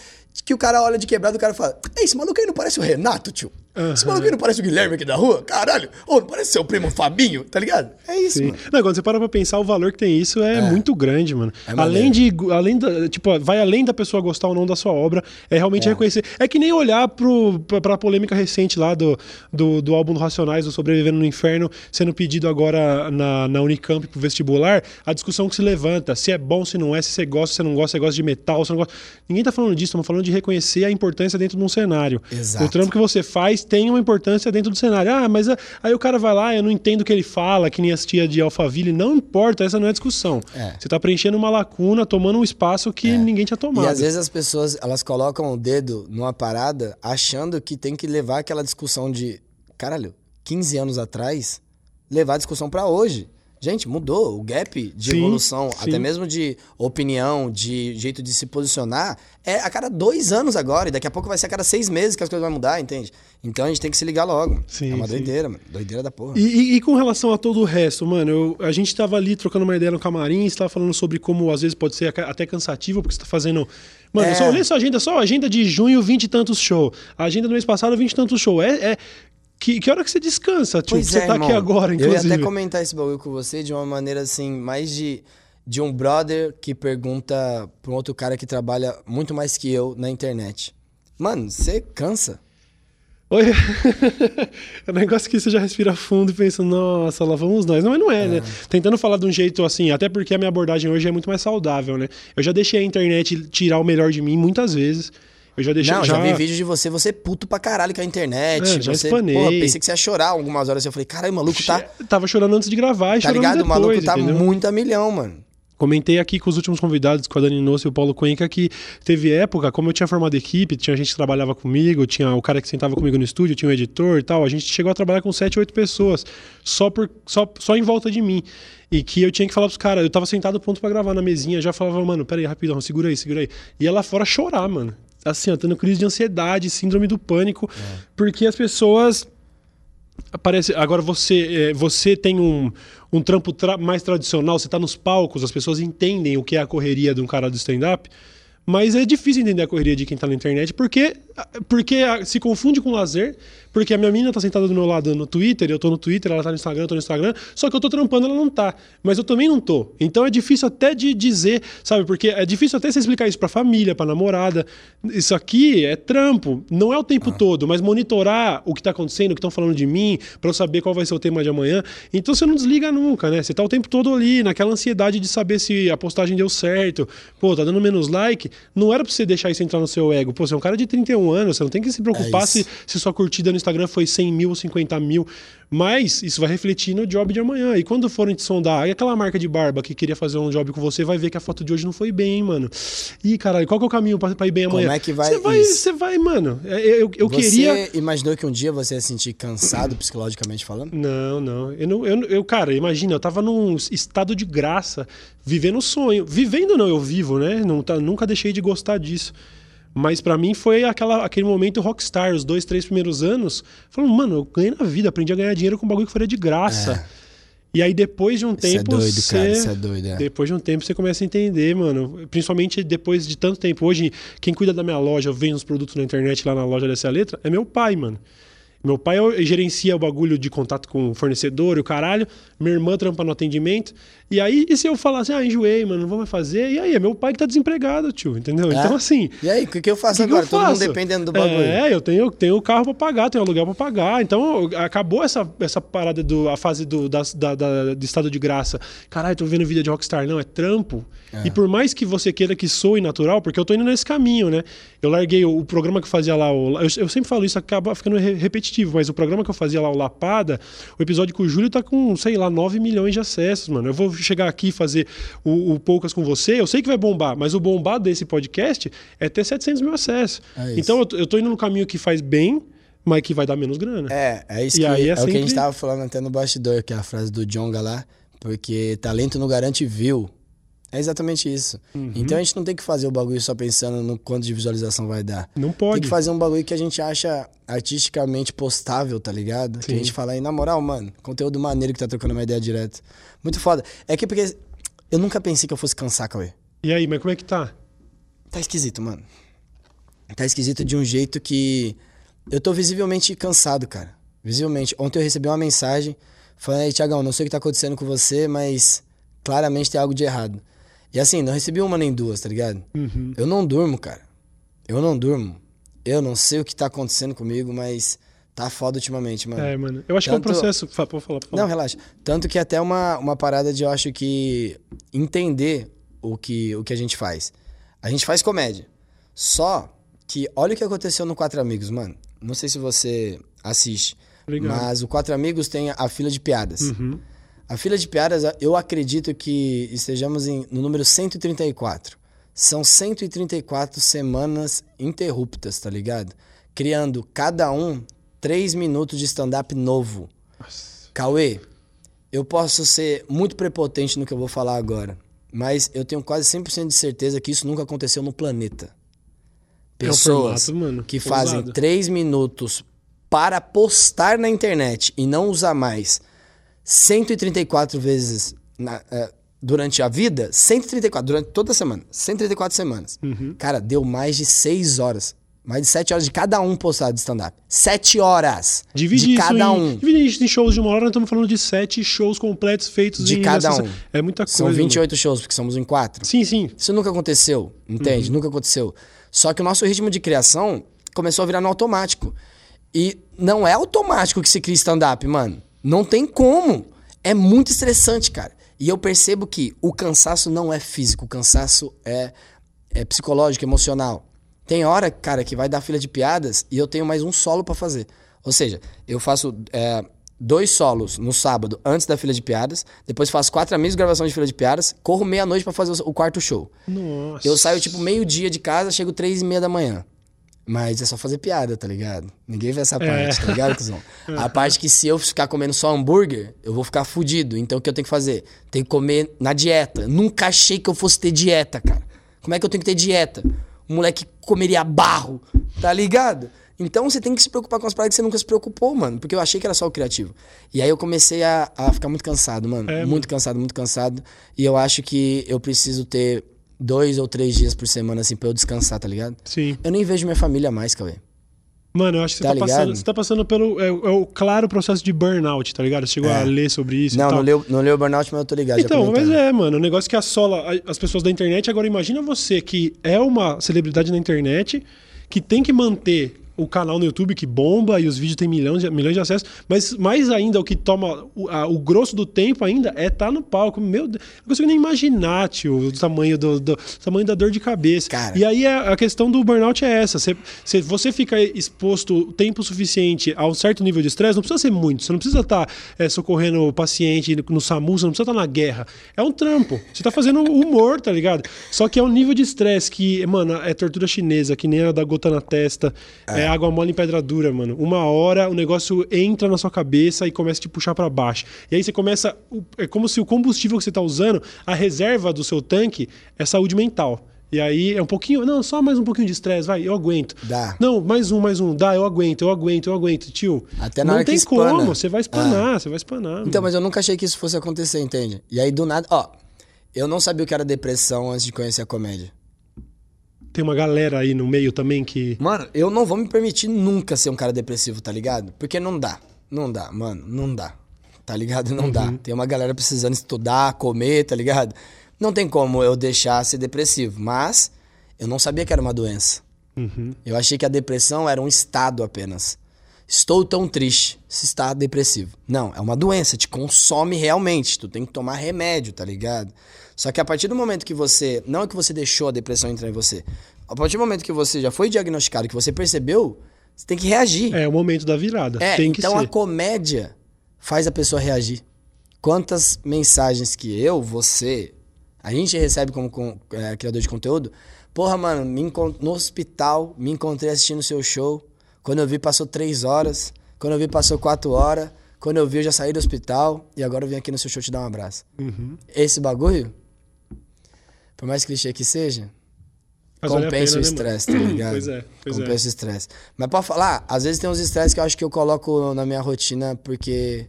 que o cara olha de quebrado e o cara fala: Ei, esse maluco aí não parece o Renato, tio? Esse maluco aí não parece o Guilherme aqui da rua? Caralho! Ô, não parece seu primo Fabinho, tá ligado? É isso, Sim. mano. Não, quando você para pra pensar, o valor que tem isso é, muito grande, mano. É além de. Além da, tipo, vai além da pessoa gostar ou não da sua obra, é realmente reconhecer. É que nem olhar pro, pra, pra polêmica recente lá do, do, do álbum do Racionais, do Sobrevivendo no Inferno, sendo pedido agora na, na Unicamp pro vestibular, a discussão que se levanta, se é bom, se não é, se você gosta, se você não gosta, você gosta de metal, se não gosta. Ninguém tá falando disso, estamos falando falando de reconhecer a importância dentro de um cenário. Exato. O trampo que você faz tem uma importância dentro do cenário. Ah, mas a- aí o cara vai lá, eu não entendo o que ele fala, que nem as tia de Alphaville. Não importa, essa não é a discussão. É. Você tá preenchendo uma lacuna, tomando um espaço que ninguém tinha tomado. E às vezes as pessoas, elas colocam o dedo numa parada achando que tem que levar aquela discussão de, caralho, 15 anos atrás, levar a discussão pra hoje. Gente, mudou o gap de Sim, evolução, sim. até mesmo de opinião, de jeito de se posicionar, é a cada dois anos agora, e daqui a pouco vai ser a cada seis meses que as coisas vão mudar, entende? Então a gente tem que se ligar logo. Sim, é uma doideira, mano. Doideira da porra. E, e- e com relação a todo o resto, mano, eu- a gente tava ali trocando uma ideia no camarim, você tava falando sobre como às vezes pode ser até cansativo, porque você tá fazendo. Mano, É. eu só olhei sua agenda, só a agenda de junho, 20 e tantos show. A agenda do mês passado, 20 e tantos show. É. é- que, que hora que você descansa, tio? Pois você é, tá irmão. aqui agora, Eu ia inclusive. até comentar esse bagulho com você de uma maneira assim, mais de, de um brother que pergunta pra um outro cara que trabalha muito mais que eu na internet. Mano, você cansa. Oi. é um negócio que você já respira fundo e pensa, nossa, lá vamos nós. Não, mas não é, né? Tentando falar de um jeito assim, até porque a minha abordagem hoje é muito mais saudável, né? Eu já deixei a internet tirar o melhor de mim muitas vezes. Eu já deixei. Não, já... vi vídeo de você, você puto pra caralho com a internet. É, já você, espanei. porra, pensei que você ia chorar algumas horas. Eu falei, caralho, o maluco tá, Tava chorando antes de gravar e tá ligado? depois, o maluco tá entendeu? muito a milhão, mano. Comentei aqui com os últimos convidados, com a Dani Nosso e o Paulo Cuenca, que teve época, como eu tinha formado equipe, tinha gente que trabalhava comigo, tinha o cara que sentava comigo no estúdio, tinha o editor e tal. A gente chegou a trabalhar com sete, oito pessoas, só, por, só, só em volta de mim. E que eu tinha que falar pros caras, eu tava sentado pronto pra gravar na mesinha, já falava, mano, pera aí, rapidão, segura aí, segura aí. Ia lá fora chorar, mano. Assim, ó, tendo crise de ansiedade, síndrome do pânico, porque as pessoas Parece, agora você, é, você tem um, um trampo tra- mais tradicional, você está nos palcos, as pessoas entendem o que é a correria de um cara do stand-up, mas é difícil entender a correria de quem está na internet porque, porque se confunde com lazer, porque a minha menina tá sentada do meu lado no Twitter, eu tô no Twitter, ela tá no Instagram, eu tô no Instagram, só que eu tô trampando, ela não tá. Mas eu também não tô. Então é difícil até de dizer, sabe? Porque é difícil até você explicar isso pra família, pra namorada. Isso aqui é trampo, não é o tempo todo, mas monitorar o que tá acontecendo, o que estão falando de mim, pra eu saber qual vai ser o tema de amanhã. Então você não desliga nunca, né? Você tá o tempo todo ali, naquela ansiedade de saber se a postagem deu certo. Pô, tá dando menos like. Não era pra você deixar isso entrar no seu ego. Pô, você é um cara de 31 anos, você não tem que se preocupar É se, se sua curtida no Instagram foi 100 mil ou 50 mil. Mas isso vai refletir no job de amanhã. E quando forem te sondar, e aquela marca de barba que queria fazer um job com você, vai ver que a foto de hoje não foi bem, hein, mano. Ih, caralho, qual que é o caminho pra, pra ir bem Como amanhã? é que vai Você vai, você vai, mano. É, Eu, eu você queria. imaginou que um dia você ia se sentir cansado psicologicamente falando? Não, não. Eu, não, eu, eu, cara, imagina, eu tava num estado de graça, vivendo o sonho. Vivendo não, eu vivo, né? Não, tá- nunca deixei de gostar disso. Mas pra mim foi aquela, aquele momento rockstar, os dois, três primeiros anos. Falando, mano, eu ganhei na vida, aprendi a ganhar dinheiro com um bagulho que faria de graça. E aí depois de um Isso é tempo. doido, você... cara, isso é doido, é. Depois de um tempo você começa a entender, mano. Principalmente depois de tanto tempo. Hoje, quem cuida da minha loja, vende os produtos na internet lá na loja dessa letra, é meu pai, mano. Meu pai gerencia o bagulho de contato com o fornecedor e o caralho. Minha irmã trampa no atendimento. E aí, e se eu falar assim, ah, enjoei, mano, não vou mais fazer? E aí, é meu pai que tá desempregado, tio, entendeu? Então, assim. E aí, o que, que eu faço que agora? que eu Todo mundo faço? dependendo do bagulho. É, eu tenho, tenho carro pra pagar, tenho aluguel pra pagar. Então, acabou essa, essa parada do a fase do da, da, da- do estado de graça. Caralho, tô vendo vida de rockstar. Não, é trampo. E por mais que você queira que soe natural, porque eu tô indo nesse caminho, né? Eu larguei o, o programa que eu fazia lá, o- eu, eu sempre falo isso, acaba ficando re- repetitivo, mas o programa que eu fazia lá, o Lapada, o episódio com o Júlio tá com, sei lá, 9 milhões de acessos, mano. Eu vou chegar aqui e fazer o, o Poucas com você, eu sei que vai bombar, mas o bombado desse podcast é ter 700 mil acessos. É então eu tô, eu tô indo no caminho que faz bem, mas que vai dar menos grana. É, é isso E que, aí é é, o que a gente sempre- tava falando até no bastidor, que é a frase do Jonga lá, porque talento não garante view. É exatamente isso. Uhum. Então a gente não tem que fazer o bagulho só pensando no quanto de visualização vai dar. Não Tem pode. que fazer um bagulho que a gente acha artisticamente postável, tá ligado? Que a Sim. gente fala aí, na moral, mano, conteúdo maneiro que tá trocando uma ideia direto. Muito foda. É que porque eu nunca pensei que eu fosse cansar, Cauê. E aí, mas como é que tá? Tá esquisito, mano. Tá esquisito de um jeito que eu tô visivelmente cansado, cara. Visivelmente. Ontem eu recebi uma mensagem falando aí, Tiagão, não sei o que tá acontecendo com você, mas claramente tem algo de errado. E assim, não recebi uma nem duas, tá ligado? Uhum. Eu não durmo, cara. Eu não durmo. Eu não sei o que tá acontecendo comigo, mas tá foda ultimamente, mano. É, mano. Eu acho que é um Tanto- processo. Fa- Pode falar, pode falar. Não, relaxa. Tanto que até uma, uma parada de eu acho que entender o que, o que a gente faz. A gente faz comédia. Só que olha o que aconteceu no Quatro Amigos, mano. Não sei se você assiste, Obrigado. mas o Quatro Amigos tem a fila de piadas. Uhum. A fila de piadas, eu acredito que estejamos em, no número 134. São 134 semanas interruptas, tá ligado? Criando cada um 3 minutos de stand-up novo. Nossa. Cauê, eu posso ser muito prepotente no que eu vou falar agora, mas eu tenho quase 100% de certeza que isso nunca aconteceu no planeta. É Pessoas formato, mano, que ousado. fazem 3 minutos para postar na internet e não usar mais 134 vezes na- é, durante a vida, 134, durante toda a semana, 134 semanas. Uhum. Cara, deu mais de 6 horas. Mais de 7 horas de cada um postado de stand-up. 7 horas Divide de cada em, um. divide isso em shows de uma hora, nós estamos falando de sete shows completos feitos De cada nessa- um. É muita coisa. São mano. 28 shows, porque somos em 4. Sim, sim. Isso nunca aconteceu, entende? Nunca aconteceu. Só que o nosso ritmo de criação começou a virar no automático. E não é automático que se cria stand-up, mano. Não tem como. É muito estressante, cara. E eu percebo que o cansaço não é físico, o cansaço é, é psicológico, emocional. Tem hora, cara, que vai dar fila de piadas e eu tenho mais um solo pra fazer. Ou seja, eu faço é, dois solos no sábado antes da fila de piadas, depois faço quatro amigos gravação de fila de piadas, corro meia-noite pra fazer o quarto show. Nossa. Eu saio tipo meio-dia de casa, chego três e meia da manhã. Mas é só fazer piada, tá ligado? Ninguém vê essa parte, tá ligado, cuzão? A parte que se eu ficar comendo só hambúrguer, eu vou ficar fudido. Então o que eu tenho que fazer? Tenho que comer na dieta. Nunca achei que eu fosse ter dieta, cara. Como é que eu tenho que ter dieta? Um moleque comeria barro, tá ligado? Então você tem que se preocupar com as paradas que você nunca se preocupou, mano. Porque eu achei que era só o criativo. E aí eu comecei a, a ficar muito cansado, mano. É, muito cansado, muito cansado. E eu acho que eu preciso ter dois ou três dias por semana, assim, pra eu descansar, tá ligado? Sim. Eu nem vejo minha família mais, Cauê. Mano, eu acho que você Tá tá, passando, você tá passando pelo. É, é o claro processo de burnout, tá ligado? Você chegou É. a ler sobre isso. e Não, tal. não leu, não leu o burnout, mas eu tô ligado. Então, mas é, mano, o negócio que assola as pessoas da internet. Agora, imagina você que é uma celebridade na internet, que tem que manter o canal no YouTube que bomba e os vídeos têm milhões de, milhões de acessos, mas mais ainda o que toma o, a- o grosso do tempo ainda é estar no palco. Meu Deus, não consigo nem imaginar, tio, o tamanho, do, do- tamanho da dor de cabeça. Cara. E aí a, a questão do burnout é essa. Você, você, você fica exposto tempo suficiente a um certo nível de estresse, não precisa ser muito. Você não precisa estar é, socorrendo o paciente no, no SAMU, você não precisa estar na guerra. É um trampo. Você tá fazendo humor, tá ligado? Só que é um nível de estresse que, mano, é tortura chinesa, que nem a da gota na testa, é, água mole em pedra dura, mano. Uma hora o negócio entra na sua cabeça e começa a te puxar pra baixo. E aí você começa. É como se o combustível que você tá usando, a reserva do seu tanque, é saúde mental. E aí é um pouquinho. Não, só mais um pouquinho de estresse, vai, eu aguento. Dá. Não, mais um, mais um. Dá, eu aguento, eu aguento, eu aguento, tio. Até na não hora que tem espana. como, você vai espanar, você vai espanar. Então, mano. mas eu nunca achei que isso fosse acontecer, entende? E aí, do nada, ó, eu não sabia o que era depressão antes de conhecer a comédia. Tem uma galera aí no meio também que. Mano, eu não vou me permitir nunca ser um cara depressivo, tá ligado? Porque não dá. Não dá, mano, não dá. Tá ligado? Não dá. Tem uma galera precisando estudar, comer, tá ligado? Não tem como eu deixar ser depressivo, mas eu não sabia que era uma doença. Uhum. Eu achei que a depressão era um estado apenas. Estou tão triste, se está depressivo. Não, é uma doença, te consome realmente. Tu tem que tomar remédio, tá ligado? Só que a partir do momento que você. Não é que você deixou a depressão entrar em você. A partir do momento que você já foi diagnosticado, que você percebeu, você tem que reagir. É o momento da virada. É, tem que então ser. a comédia faz a pessoa reagir. Quantas mensagens que eu, você, a gente recebe como com- é, criador de conteúdo? Porra, mano, me no hospital, me encontrei assistindo o seu show. Quando eu vi, passou três horas. Quando eu vi, passou quatro horas. Quando eu vi, eu já saí do hospital. E agora eu vim aqui no seu show te dar um abraço. Uhum. Esse bagulho, por mais clichê que seja, Mas compensa o né, estresse, tá ligado? Pois é, pois é. compensa o estresse. Mas pode falar, às vezes tem uns estresses que eu acho que eu coloco na minha rotina porque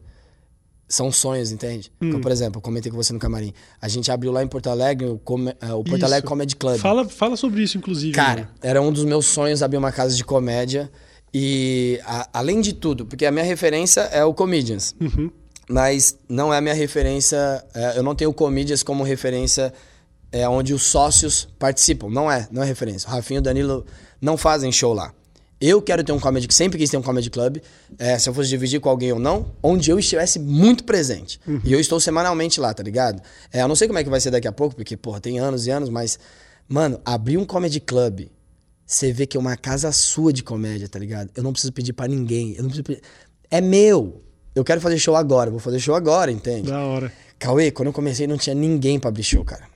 são sonhos, entende? Hum. Como, por exemplo, eu comentei com você no camarim. A gente abriu lá em Porto Alegre o, come- eh, o Porto Isso. Alegre Comedy Club. Fala, fala sobre isso, inclusive. Cara, mano. era um dos meus sonhos abrir uma casa de comédia. E a- além de tudo, porque a minha referência é o Comedians. Uhum. Mas não é a minha referência. é, eu não tenho o Comedians como referência é, onde os sócios participam. Não é, não é referência. O Rafinho e o Danilo não fazem show lá. Eu quero ter um comedy, sempre quis ter um comedy club, é, se eu fosse dividir com alguém ou não, onde eu estivesse muito presente. E eu estou semanalmente lá, tá ligado? É, eu não sei como é que vai ser daqui a pouco, porque, porra, tem anos e anos, mas, mano, abrir um comedy club você vê que é uma casa sua de comédia, tá ligado? Eu não preciso pedir pra ninguém. Eu não preciso pedir... É meu. Eu quero fazer show agora. Vou fazer show agora, entende? Da hora. Cauê, quando eu comecei não tinha ninguém pra abrir show, cara.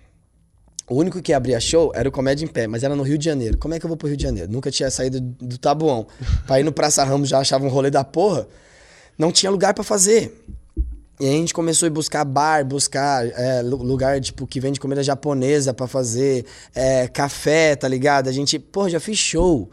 O único que abria show era o Comédia em Pé, mas era no Rio de Janeiro. Como é que eu vou pro Rio de Janeiro? Nunca tinha saído do Tabuão. pra ir no Praça Ramos já achava um rolê da porra. Não tinha lugar pra fazer. E aí a gente começou a buscar bar, buscar é, lu- lugar tipo que vende comida japonesa pra fazer, é, café, tá ligado? A gente, pô, já fiz show.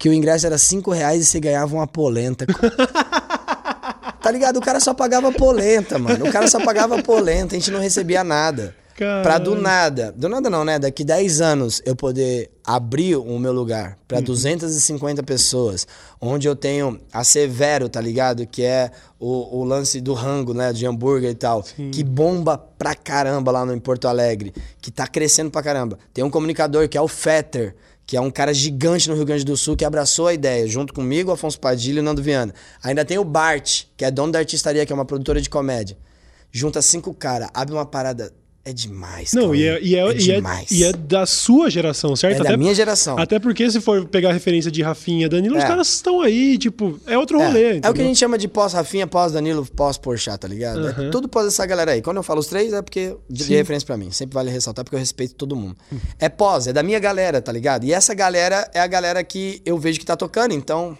Que o ingresso era 5 reais e você ganhava uma polenta. tá ligado? O cara só pagava polenta, mano. O cara só pagava polenta, a gente não recebia nada. Caralho. Pra do nada, do nada não, né? Daqui 10 anos eu poder abrir o meu lugar pra 250 pessoas, onde eu tenho a Severo, tá ligado? Que é o, o lance do rango, né? De hambúrguer e tal. Que bomba pra caramba lá no, em Porto Alegre. Que tá crescendo pra caramba. Tem um comunicador que é o Fetter, que é um cara gigante no Rio Grande do Sul, que abraçou a ideia, junto comigo, Afonso Padilha e o Nando Viana. Ainda tem o Bart, que é dono da Artistaria, que é uma produtora de comédia. Junta cinco caras, abre uma parada. É demais, Não, e é, e, é, e, é, e é da sua geração, certo? É da minha geração. Até porque se for pegar a referência de Rafinha Danilo, os É. cares estão aí, tipo, é outro É, rolê. é o que a gente chama de pós-Rafinha, pós-Danilo, pós-Porchat, tá ligado? É Aham. tudo pós essa galera aí. Quando eu falo os três, é porque de de referência pra mim. Sempre vale ressaltar, porque eu respeito todo mundo. É pós, é da minha galera, tá ligado? E essa galera é a galera que eu vejo que tá tocando, então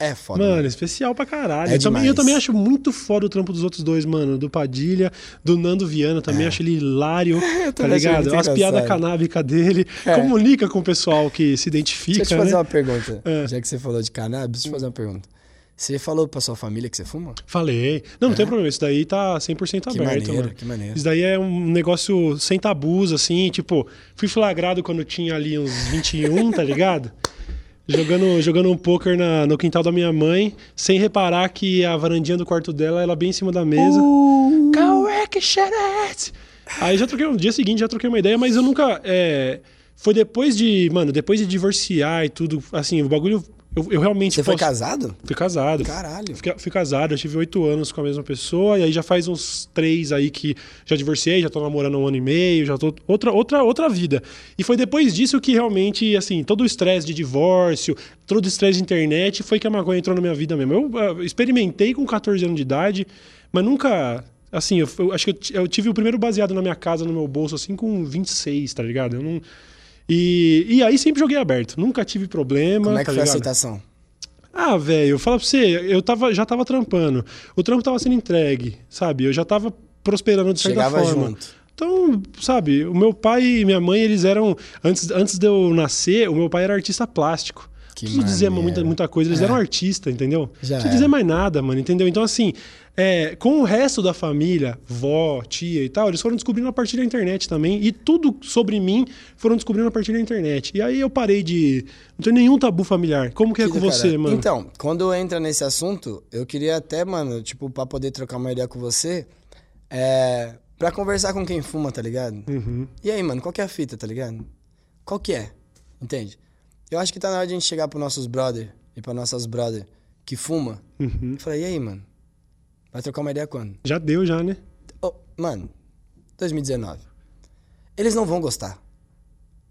é foda. Mano, especial pra caralho. É eu, também, eu também acho muito foda o trampo dos outros dois, mano. Do Padilha, do Nando Viana, também acho ele hilário, tá também acho ligado? As piadas canábicas dele. É. Comunica com o pessoal que se identifica, Deixa eu te fazer né? uma pergunta. É. Já que você falou de cannabis, deixa eu te fazer uma pergunta. Você falou pra sua família que você fuma? Falei. Não, não tem problema. Isso daí tá 100% Que aberto, maneiro, mano. que maneiro. Isso daí é um negócio sem tabus, assim. Tipo, fui flagrado quando eu tinha ali uns 21, tá ligado? Jogando, jogando um poker na, no quintal da minha mãe, sem reparar que a varandinha do quarto dela ela bem em cima da mesa. Uh. Que xerete! Aí já troquei, no dia seguinte já troquei uma ideia, mas eu nunca. é, foi depois de. Mano, depois de divorciar e tudo, assim, o bagulho. Eu, eu realmente. Você foi posso- casado? Fui casado. Caralho. Fui, fui casado, eu tive oito anos com a mesma pessoa, e aí já faz uns três aí que já divorciei, já tô namorando um ano e meio, já tô. Outra, outra, outra vida. E foi depois disso que realmente, assim, todo o estresse de divórcio, todo o estresse de internet, foi que a maconha entrou na minha vida mesmo. Eu ah, experimentei com 14 anos de idade, mas nunca. Assim, eu, eu acho que eu, eu tive o primeiro baseado na minha casa, no meu bolso, assim, com 26, tá ligado? Eu não. E, e aí sempre joguei aberto, nunca tive problema. Como é que tá foi a ligado? aceitação? Ah, velho, fala pra você, eu tava, já tava trampando. O trampo tava sendo entregue, sabe? Eu já tava prosperando de certa Chegava forma. junto. Então, sabe, o meu pai e minha mãe, eles eram. Antes, antes de eu nascer, o meu pai era artista plástico. Que Não preciso dizer maneiro. muita, muita coisa, eles É. eram artistas, entendeu? Já não preciso dizer mais nada, mano, entendeu? Então, assim, é, com o resto da família, vó, tia e tal, eles foram descobrindo a partir da internet também. E tudo sobre mim foram descobrindo a partir da internet. E aí eu parei de. Não tenho nenhum tabu familiar. Como que é Que com você, caralho. mano? Então, quando entra nesse assunto, eu queria até, mano, tipo, pra poder trocar uma ideia com você, é. Pra conversar com quem fuma, tá ligado? Uhum. E aí, mano, qual que é a fita, tá ligado? Qual que é? Entende? Eu acho que tá na hora de a gente chegar pros nossos brother e pra nossas brother que fuma Uhum. e falar, e aí, mano? Vai trocar uma ideia quando? Já deu, já, né? Ô, mano, 2019. Eles não vão gostar.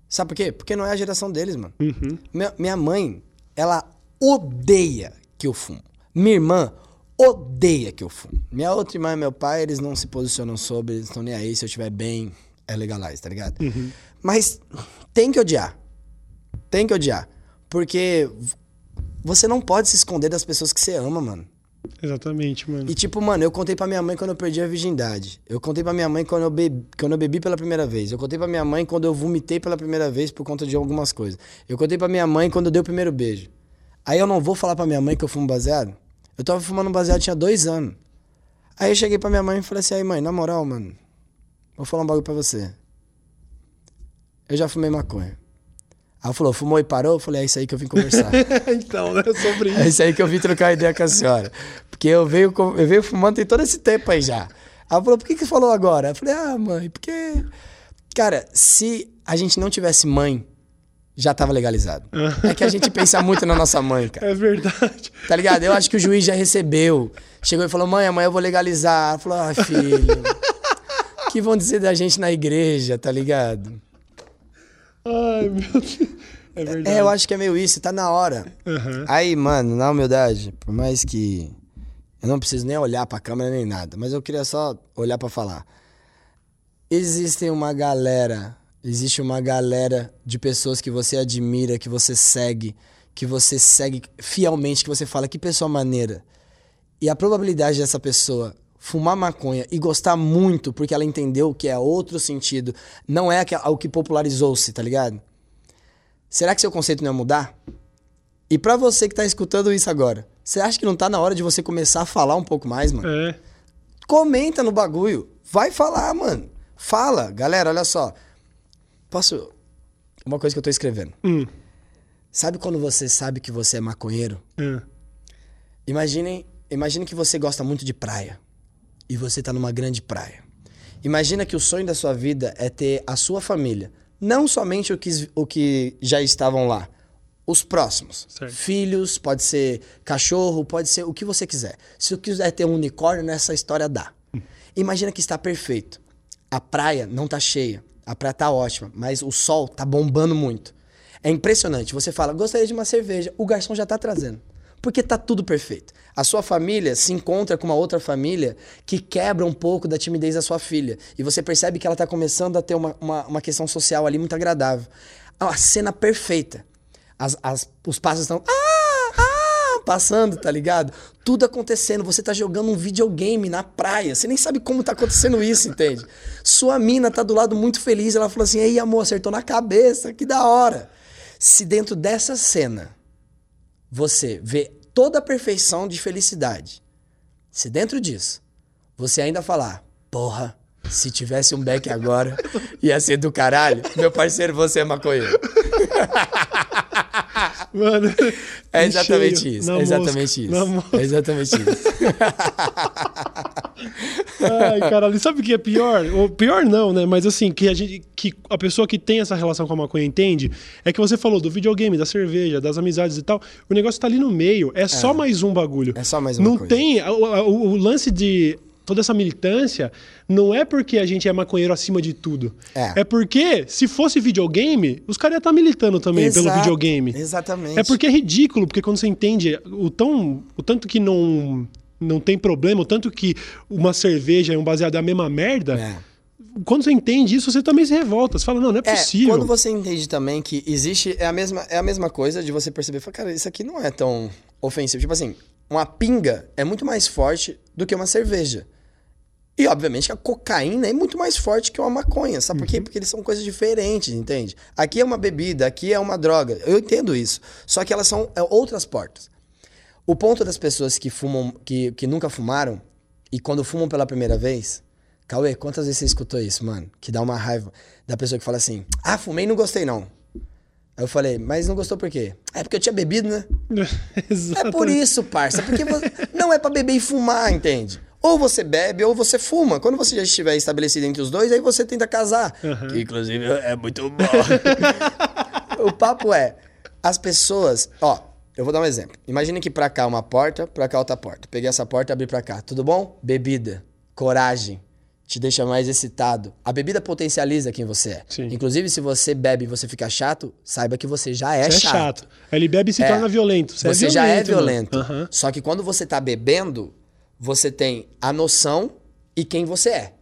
Sabe por quê? Porque não é a geração deles, mano. Uhum. Minha, minha mãe, ela odeia que eu fumo. Minha irmã odeia que eu fumo. Minha outra irmã e meu pai, eles não se posicionam sobre, eles estão nem aí. Se eu estiver bem, é legalize, tá ligado? Mas tem que odiar. Tem que odiar. Porque você não pode se esconder das pessoas que você ama, mano. Exatamente, mano. E tipo, mano, eu contei pra minha mãe quando eu perdi a virgindade. Eu contei pra minha mãe quando eu, bebi, quando eu bebi pela primeira vez. Eu contei pra minha mãe quando eu vomitei pela primeira vez por conta de algumas coisas. Eu contei pra minha mãe quando eu dei o primeiro beijo. Aí eu não vou falar pra minha mãe que eu fumo baseado? Eu tava fumando baseado tinha dois anos. Aí eu cheguei pra minha mãe e falei assim, aí mãe, na moral, mano, vou falar um bagulho pra você. Eu já fumei maconha. Aí ela falou, fumou e parou? Eu falei, é isso aí que eu vim conversar. então, né? Sobre É isso. isso aí que eu vim trocar ideia com a senhora. Porque eu venho, eu venho fumando tem todo esse tempo aí já. Ela falou, por que que você falou agora? Eu falei, ah, mãe, porque... Cara, se a gente não tivesse mãe, já tava legalizado. É que a gente pensa muito na nossa mãe, cara. É verdade. Tá ligado? Eu acho que o juiz já recebeu. Chegou e falou, mãe, amanhã eu vou legalizar. Ela falou, ah, filho... O que vão dizer da gente na igreja, tá ligado? Ai, meu Deus. É verdade. É, eu acho que é meio isso, tá na hora. Aham. Aí, mano, na humildade, por mais que eu não preciso nem olhar pra câmera nem nada, mas eu queria só olhar pra falar. Existem uma galera, existe uma galera de pessoas que você admira, que você segue, que você segue fielmente, que você fala que pessoa maneira. E a probabilidade dessa pessoa fumar maconha e gostar muito porque ela entendeu que é outro sentido, não é o que popularizou-se, tá ligado? Será que seu conceito não ia mudar? E pra você que tá escutando isso agora, você acha que não tá na hora de você começar a falar um pouco mais, mano? É. Comenta no bagulho. Vai falar, mano. Fala. Galera, olha só. Posso. Uma coisa que eu tô escrevendo. Hum. Sabe quando você sabe que você é maconheiro? É. Imaginem, imagine que você gosta muito de praia. E você tá numa grande praia. Imagina que o sonho da sua vida é ter a sua família. Não somente o que, o que já estavam lá. Os próximos. Certo. Filhos, pode ser cachorro, pode ser o que você quiser. Se você quiser ter um unicórnio, nessa história dá. Imagina que está perfeito. A praia não tá cheia. A praia tá ótima, mas o sol tá bombando muito. É impressionante. Você fala, gostaria de uma cerveja. O garçom já tá trazendo. Porque tá tudo perfeito. A sua família se encontra com uma outra família que quebra um pouco da timidez da sua filha. E você percebe que ela tá começando a ter uma, uma, uma questão social ali muito agradável. A cena perfeita. As, as- os passos estão. Ah! Ah! Passando, tá ligado? Tudo acontecendo. Você tá jogando um videogame na praia. Você nem sabe como tá acontecendo isso, entende? Sua mina tá do lado muito feliz. Ela falou assim: Ei, amor, acertou na cabeça. Que da hora. Se dentro dessa cena você vê toda a perfeição de felicidade, se dentro disso você ainda falar, porra, se tivesse um beck agora, ia ser do caralho, meu parceiro, você é maconheiro. Mano. É exatamente cheio, isso. É exatamente mosca, isso. É exatamente isso. Ai, caralho, sabe o que é pior? Ou pior não, né? Mas assim, que a, gente, que a pessoa que tem essa relação com a maconha entende, é que você falou do videogame, da cerveja, das amizades e tal. O negócio tá ali no meio, é só mais um bagulho. É só mais uma Não tem. O, o- o lance de toda essa militância não é porque a gente é maconheiro acima de tudo. É. porque, se fosse videogame, os caras iam estar militando também pelo Exato, videogame. Exatamente. É porque é ridículo, porque quando você entende o, tão, o tanto que não, não tem problema, o tanto que uma cerveja e um baseado é a mesma merda, É. quando você entende isso, você também se revolta. Você fala, não, não é É, possível. quando você entende também que existe. É a mesma, é a mesma coisa de você perceber, fala, cara, isso aqui não é tão ofensivo. Tipo assim, uma pinga é muito mais forte do que uma cerveja. E, obviamente, a cocaína é muito mais forte que uma maconha. Sabe por Uhum. quê? Porque eles são coisas diferentes, entende? Aqui é uma bebida, aqui é uma droga. Eu entendo isso. Só que elas são é, outras portas. O ponto das pessoas que fumam, que, que nunca fumaram, e quando fumam pela primeira vez. Cauê, quantas vezes você escutou isso, mano? Que dá uma raiva da pessoa que fala assim: Ah, fumei e não gostei, não. Aí eu falei, mas não gostou por quê? É porque eu tinha bebido, né? É por isso, parça. Porque vo- não é pra beber e fumar, entende? Ou você bebe ou você fuma. Quando você já estiver estabelecido entre os dois, aí você tenta casar. Que inclusive é muito bom. o papo é, as pessoas, ó, eu vou dar um exemplo. Imagine que pra cá uma porta, pra cá outra porta. Peguei essa porta e abri pra cá. Tudo bom? Bebida, coragem, te deixa mais excitado. A bebida potencializa quem você é. Sim. Inclusive, se você bebe e você fica chato, saiba que você já é, Você é chato. chato. Aí ele bebe e se É. torna violento. Você, Você, é já é violento, violento. Aham. Só que quando você tá bebendo, você tem a noção e quem você é.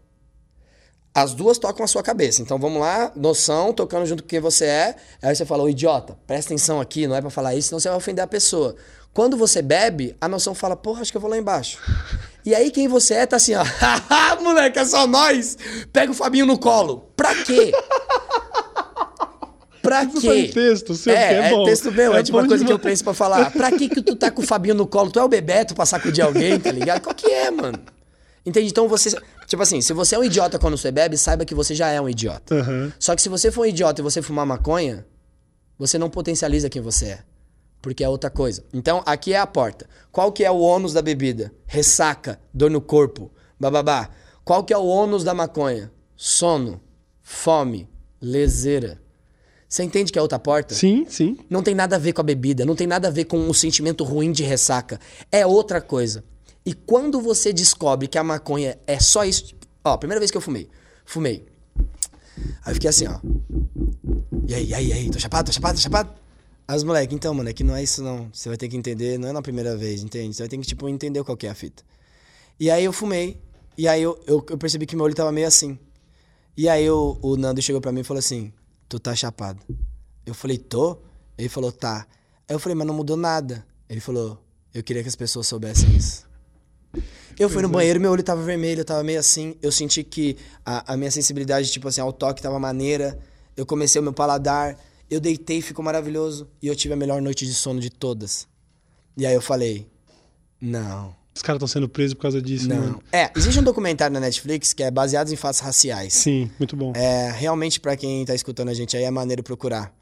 As duas tocam a sua cabeça. Então vamos lá, noção, tocando junto com quem você é. Aí você fala, ô idiota, presta atenção aqui, não é pra falar isso, senão você vai ofender a pessoa. Quando você bebe, a noção fala, porra, acho que eu vou lá embaixo. E aí quem você é tá assim, ó, haha, moleque, é só nós. Pega o Fabinho no colo. Pra quê? Pra quê? texto, seu, que é, é bom. texto meu, é, É tipo uma coisa que eu penso pra falar. Pra que que tu tá com o Fabinho no colo? Tu é o Bebeto pra sacudir alguém, tá ligado? Qual que é, mano? Entende? Então você. Tipo assim, se você é um idiota quando você bebe, saiba que você já é um idiota. Aham. Só que se você for um idiota e você fumar maconha, você não potencializa quem você é. Porque é outra coisa. Então, aqui é a porta. Qual que é o ônus da bebida? Ressaca, dor no corpo, bababá. Qual que é o ônus da maconha? Sono, fome, leseira. Você entende que é outra porta? Sim, sim. Não tem nada a ver com a bebida, não tem nada a ver com um sentimento ruim de ressaca. É outra coisa. E quando você descobre que a maconha é só isso. Ó, primeira vez que eu fumei. Fumei. Aí eu fiquei assim, ó. E aí, e aí, e aí? Tô chapado, tô chapado, tô chapado? As moleque, então, mano, é que não é isso não. Você vai ter que entender, não é na primeira vez, entende? Você vai ter que, tipo, entender qual que é a fita. E aí eu fumei, e aí eu, eu, eu percebi que meu olho tava meio assim. E aí o, o Nando chegou pra mim e falou assim, tu tá chapado. Eu falei, tô? Ele falou, tá. Aí eu falei, mas não mudou nada. Ele falou, eu queria que as pessoas soubessem isso. Eu fui no banheiro, meu olho tava vermelho, eu tava meio assim. Eu senti que a, a minha sensibilidade, tipo assim, ao toque tava maneira. Eu comecei o meu paladar. Eu deitei, ficou maravilhoso. E eu tive a melhor noite de sono de todas. E aí eu falei, não. Os caras estão sendo presos por causa disso, né? Não. É, existe um documentário na Netflix que é baseado em fatos raciais. Sim, muito bom. É, realmente, pra quem tá escutando a gente aí, é maneiro procurar.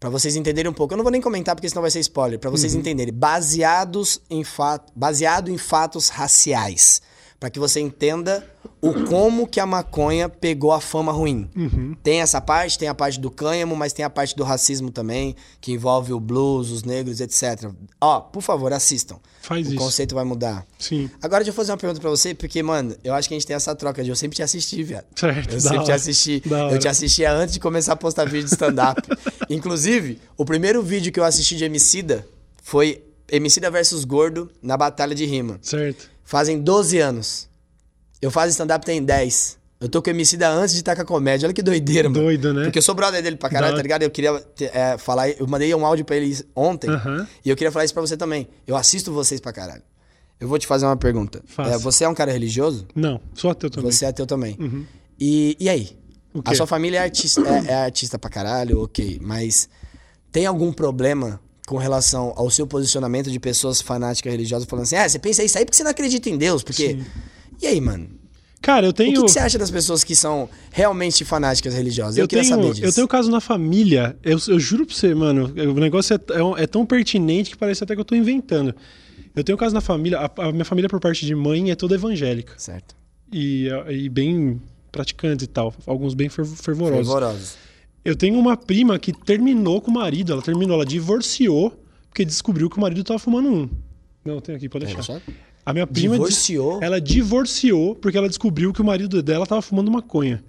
Pra vocês entenderem um pouco. Eu não vou nem comentar porque senão vai ser spoiler. Pra vocês entenderem. Baseados em fato, baseado em fatos raciais. Pra que você entenda o como que a maconha pegou a fama ruim. Tem essa parte, tem a parte do cânhamo, mas tem a parte do racismo também, que envolve o blues, os negros, etc. Ó, por favor, assistam. Faz o isso. conceito vai mudar. Sim. Agora deixa eu fazer uma pergunta pra você, porque, mano, eu acho que a gente tem essa troca de eu sempre te assisti, viado. Certo, Eu sempre te hora. assisti. Da Eu te assistia antes de começar a postar vídeo de stand-up. Inclusive, o primeiro vídeo que eu assisti de Emicida foi Emicida versus Gordo na Batalha de Rima. Certo. Fazem 12 anos. Eu faço stand-up tem 10. Eu tô com o Emicida antes de estar com a comédia. Olha que doideira, mano. Doido, né? Porque eu sou brother dele pra caralho, Da- tá ligado? Eu queria é, falar... Eu mandei um áudio pra ele ontem. Aham. E eu queria falar isso pra você também. Eu assisto vocês pra caralho. Eu vou te fazer uma pergunta. É, você é um cara religioso? Não, sou ateu também. Você é ateu também. E, e aí? A sua família é artista, é, é artista pra caralho, ok. Mas tem algum problema com relação ao seu posicionamento de pessoas fanáticas religiosas falando assim, ah, você pensa isso aí porque você não acredita em Deus? Porque. Sim. E aí, mano? Cara, eu O tenho. que, que você acha das pessoas que são realmente fanáticas religiosas? Eu, Eu queria tenho, saber disso. eu tenho caso na família, eu, eu juro pra você, mano, o negócio é, é um- é tão pertinente que parece até que eu tô inventando. Eu tenho caso na família, a, a minha família por parte de mãe é toda evangélica Certo. e, e bem praticante e tal, alguns bem fer- fervorosos. Fervorosos. Eu tenho uma prima que terminou com o marido, ela terminou, ela divorciou porque descobriu que o marido tava fumando um. Não, tem aqui, pode deixar. A minha prima Divorciou? ela divorciou porque ela descobriu que o marido dela tava fumando maconha.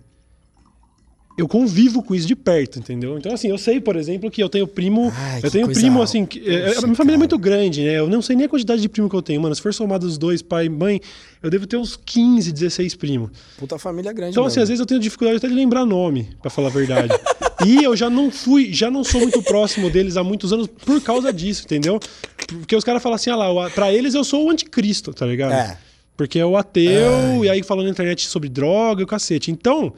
Eu convivo com isso de perto, entendeu? Então, assim, eu sei, por exemplo, que eu tenho primo. Ai, eu tenho primo, assim. Que, é, Poxa, a minha família é cara. muito grande, né? Eu não sei nem a quantidade de primo que eu tenho, mano. Se for somado os dois, pai e mãe, eu devo ter uns 15, 16 primos. Puta família grande. Então, assim, mesmo. às vezes eu tenho dificuldade até de lembrar nome, pra falar a verdade. e eu já não fui, já não sou muito próximo deles há muitos anos por causa disso, entendeu? Porque os caras falam assim, ah lá, pra eles eu sou o anticristo, tá ligado? É. Porque é o ateu, e aí falando na internet sobre droga e o cacete. Então,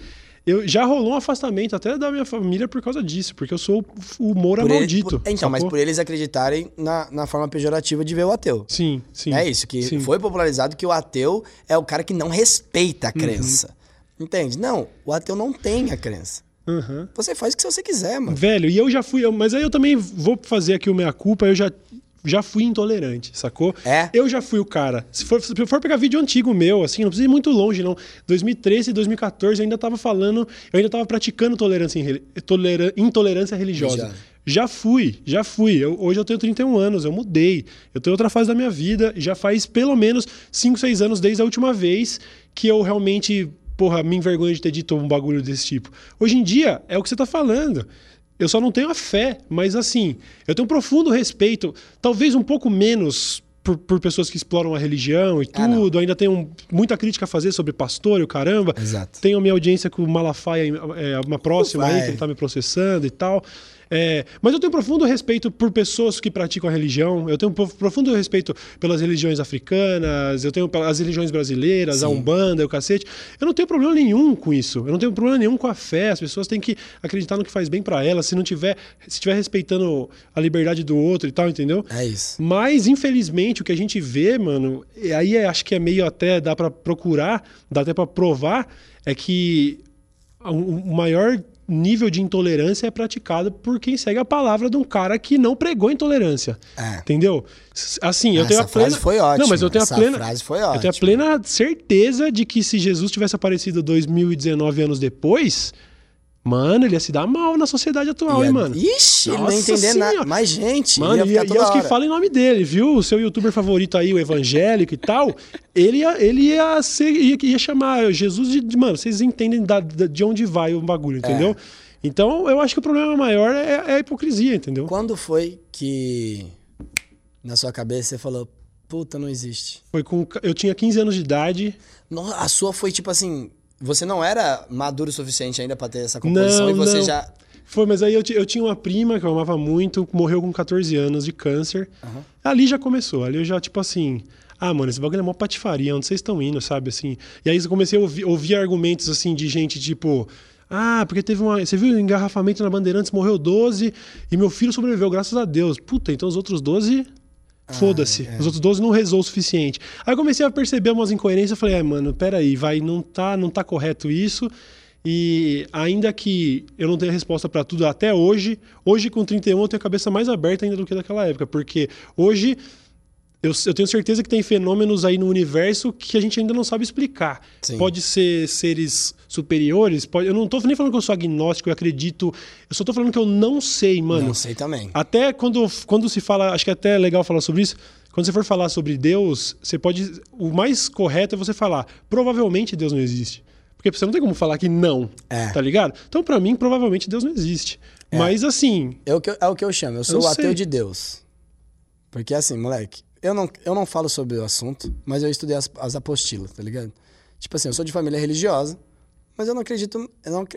eu, já rolou um afastamento até da minha família por causa disso, porque eu sou o Moura Por ele- maldito. por- então, mas sacou? por eles acreditarem na, na forma pejorativa de ver o ateu. Sim, sim. É isso, que Sim. foi popularizado que o ateu é o cara que não respeita Uhum. a crença. Entende? Não, o ateu não tem a crença. Aham. Você faz o que você quiser, mano. Velho, e eu já fui, eu- mas aí eu também vou fazer aqui o meia culpa, eu já já fui intolerante, sacou? É? Eu já fui o cara. Se for, se for pegar vídeo antigo meu, assim, não precisa ir muito longe, não. 2013 e 2014 eu ainda tava falando, eu ainda tava praticando tolerância, em intolerância religiosa. Já. Já fui, já fui. Eu- hoje eu tenho 31 anos, eu mudei. Eu tenho outra fase da minha vida. Já faz pelo menos 5, 6 anos desde a última vez que eu realmente, porra, me envergonho de ter dito um bagulho desse tipo. Hoje em dia, é o que você tá falando. Eu só não tenho a fé, mas assim, eu tenho um profundo respeito, talvez um pouco menos por, por pessoas que exploram a religião e Ah, tudo. Ainda tenho muita crítica a fazer sobre pastor e o caramba. Exato. Tenho a minha audiência com o Malafaia, é, uma próxima aí, que ele tá me processando e tal. É, mas eu tenho profundo respeito por pessoas que praticam a religião. Eu tenho prof- profundo respeito pelas religiões africanas, eu tenho pelas religiões brasileiras, a Sim. Umbanda, o cacete. Eu não tenho problema nenhum com isso. Eu não tenho problema nenhum com a fé. As pessoas têm que acreditar no que faz bem pra elas. Se não tiver, se estiver respeitando a liberdade do outro e tal, entendeu? É isso. Mas, infelizmente, o que a gente vê, mano, aí é- acho que é meio até, dá pra procurar, dá até pra provar, é que o maior nível de intolerância é praticado por quem segue a palavra de um cara que não pregou intolerância. É. Entendeu? Assim, eu Essa tenho a plena... frase foi ótima, Não, mas eu tenho essa a plena... frase foi Eu tenho a ótima. plena certeza de que se Jesus tivesse aparecido 2019 anos depois, mano, ele ia se dar mal na sociedade atual, Ia- hein, mano? Ixi, ele não ia Nossa entender nada. Mais gente. Mano, ia e, e é os que falam em nome dele, viu? O seu youtuber favorito aí, o evangélico e tal, ele ia, ele ia, ser, ia, ia chamar Jesus de, de- Mano, vocês entendem da- de onde vai o bagulho, entendeu? Então, eu acho que o problema maior é, é a hipocrisia, entendeu? Quando foi que na sua cabeça você falou, puta, não existe? Foi com. Eu tinha 15 anos de idade. Não, a sua foi tipo assim. Você não era maduro o suficiente ainda pra ter essa composição Não, e você não. já. Foi, mas aí eu, eu tinha uma prima que eu amava muito, morreu com 14 anos de câncer. Ali já começou, ali eu já, tipo assim. Ah, mano, esse bagulho é mó patifaria, onde vocês estão indo, sabe, assim. E aí eu comecei a ouvir, ouvir argumentos, assim, de gente, tipo... Ah, porque teve uma... Você viu o engarrafamento na Bandeirantes, morreu 12 e meu filho sobreviveu, graças a Deus. Puta, então os outros 12... Foda-se. Os outros 12 não rezou o suficiente. Aí eu comecei a perceber umas incoerências. Eu falei, é, mano, peraí, vai, não tá, não tá correto isso. E ainda que eu não tenha resposta pra tudo até hoje, hoje com 31 eu tenho a cabeça mais aberta ainda do que naquela época. Porque hoje eu, eu tenho certeza que tem fenômenos aí no universo que a gente ainda não sabe explicar. Sim. Pode ser seres superiores, pode, eu não tô nem falando que eu sou agnóstico, eu acredito. Eu só tô falando que eu não sei, mano. Não sei também. Até quando, quando se fala, acho que é até legal falar sobre isso. Quando você for falar sobre Deus, você pode. O mais correto é você falar, provavelmente Deus não existe. Porque você não tem como falar que não. É. Tá ligado? Então, pra mim, provavelmente Deus não existe. Mas assim. É o, que eu, é o que eu chamo, eu sou Eu o ateu sei. de Deus. Porque assim, moleque, eu não, eu não falo sobre o assunto, mas eu estudei as, as apostilas, tá ligado? Tipo assim, eu sou de família religiosa, mas eu não acredito. Eu não,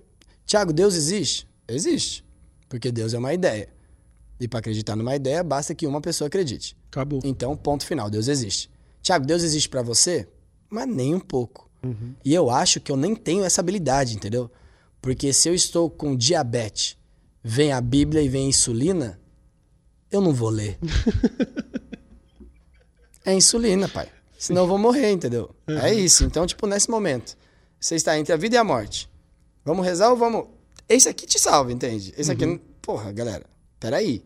Tiago, Deus existe? Existe. Porque Deus é uma ideia. E pra acreditar numa ideia, basta que uma pessoa acredite. Acabou. Então, ponto final, Deus existe. Tiago, Deus existe pra você? Mas nem um pouco. E eu acho que eu nem tenho essa habilidade, entendeu? Porque se eu estou com diabetes, vem a Bíblia e vem a insulina, eu não vou ler. é insulina, pai. Senão eu vou morrer, entendeu? É isso. Então, tipo, nesse momento, você está entre a vida e a morte. Vamos rezar ou vamos. Esse aqui te salva, entende? Esse aqui. não- Porra, galera, peraí.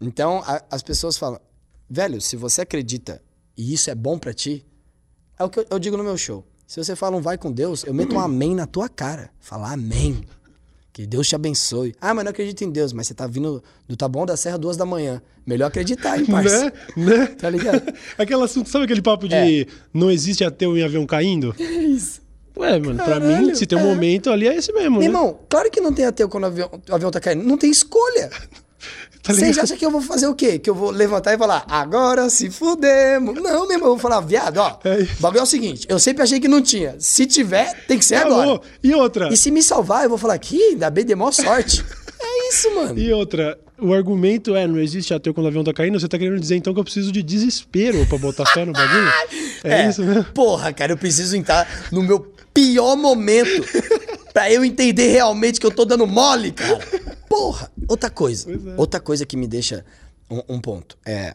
Então, a- as pessoas falam, velho, se você acredita e isso é bom pra ti, é o que eu, eu digo no meu show. Se você fala um vai com Deus, eu meto um amém na tua cara. Falar amém. Que Deus te abençoe. Ah, mas não acredito em Deus, mas você tá vindo do Taboão da Serra duas da manhã. Melhor acreditar, hein, parça? Né? Né? Tá ligado? Aquele assunto, sabe aquele papo de É. não existe ateu em avião caindo? É isso. Ué, mano, pra Caralho, mim, se tem um é. momento ali, é esse mesmo, Meu né? irmão, claro que não tem ateu quando o avião, o avião tá caindo. Não tem escolha. Tá Vocês ligado? acham que eu vou fazer o quê? Que eu vou levantar e falar, agora se fudemos. Não, meu irmão, eu vou falar, viado, ó. É. O bagulho é o seguinte, eu sempre achei que não tinha. Se tiver, tem que ser agora. E outra? E se me salvar, eu vou falar, que ainda bem, dei maior sorte. é isso, mano. E outra, o argumento é, não existe ateu quando o avião tá caindo, você tá querendo dizer então que eu preciso de desespero pra botar fé no bagulho? É, isso mesmo? Porra, cara, eu preciso entrar no meu pior momento pra eu entender realmente que eu tô dando mole, cara. Porra. Outra coisa. É. Outra coisa que me deixa um, um ponto é.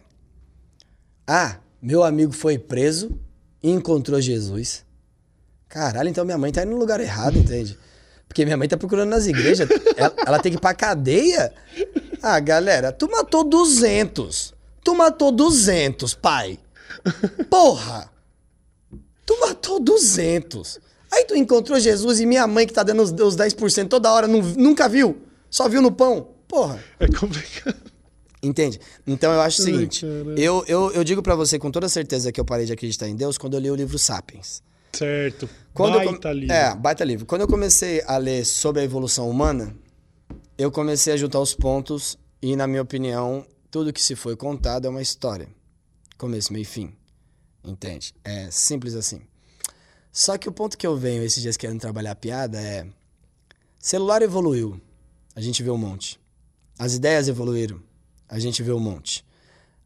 Ah, meu amigo foi preso e encontrou Jesus. Caralho, então minha mãe tá indo no lugar errado, entende? Porque minha mãe tá procurando nas igrejas. ela, ela tem que ir pra cadeia. Ah, galera, tu matou 200. Tu matou 200, pai. Porra! Tu matou 200. Aí tu encontrou Jesus e minha mãe que tá dando os, os 10% toda hora nu- nunca viu. Só viu no pão. Porra. É complicado. Entende? Então eu acho o seguinte. Eu, eu, eu digo pra você com toda certeza que eu parei de acreditar em Deus quando eu li o livro Sapiens. Certo. Quando eu Baita com- livro. É, baita livro. Quando eu comecei a ler sobre a evolução humana, eu comecei a juntar os pontos e, na minha opinião, tudo que se foi contado é uma história. Começo, meio e fim. Entende? É simples assim. Só que o ponto que eu venho esses dias querendo trabalhar a piada é... Celular evoluiu. A gente vê um monte. As ideias evoluíram. A gente vê um monte.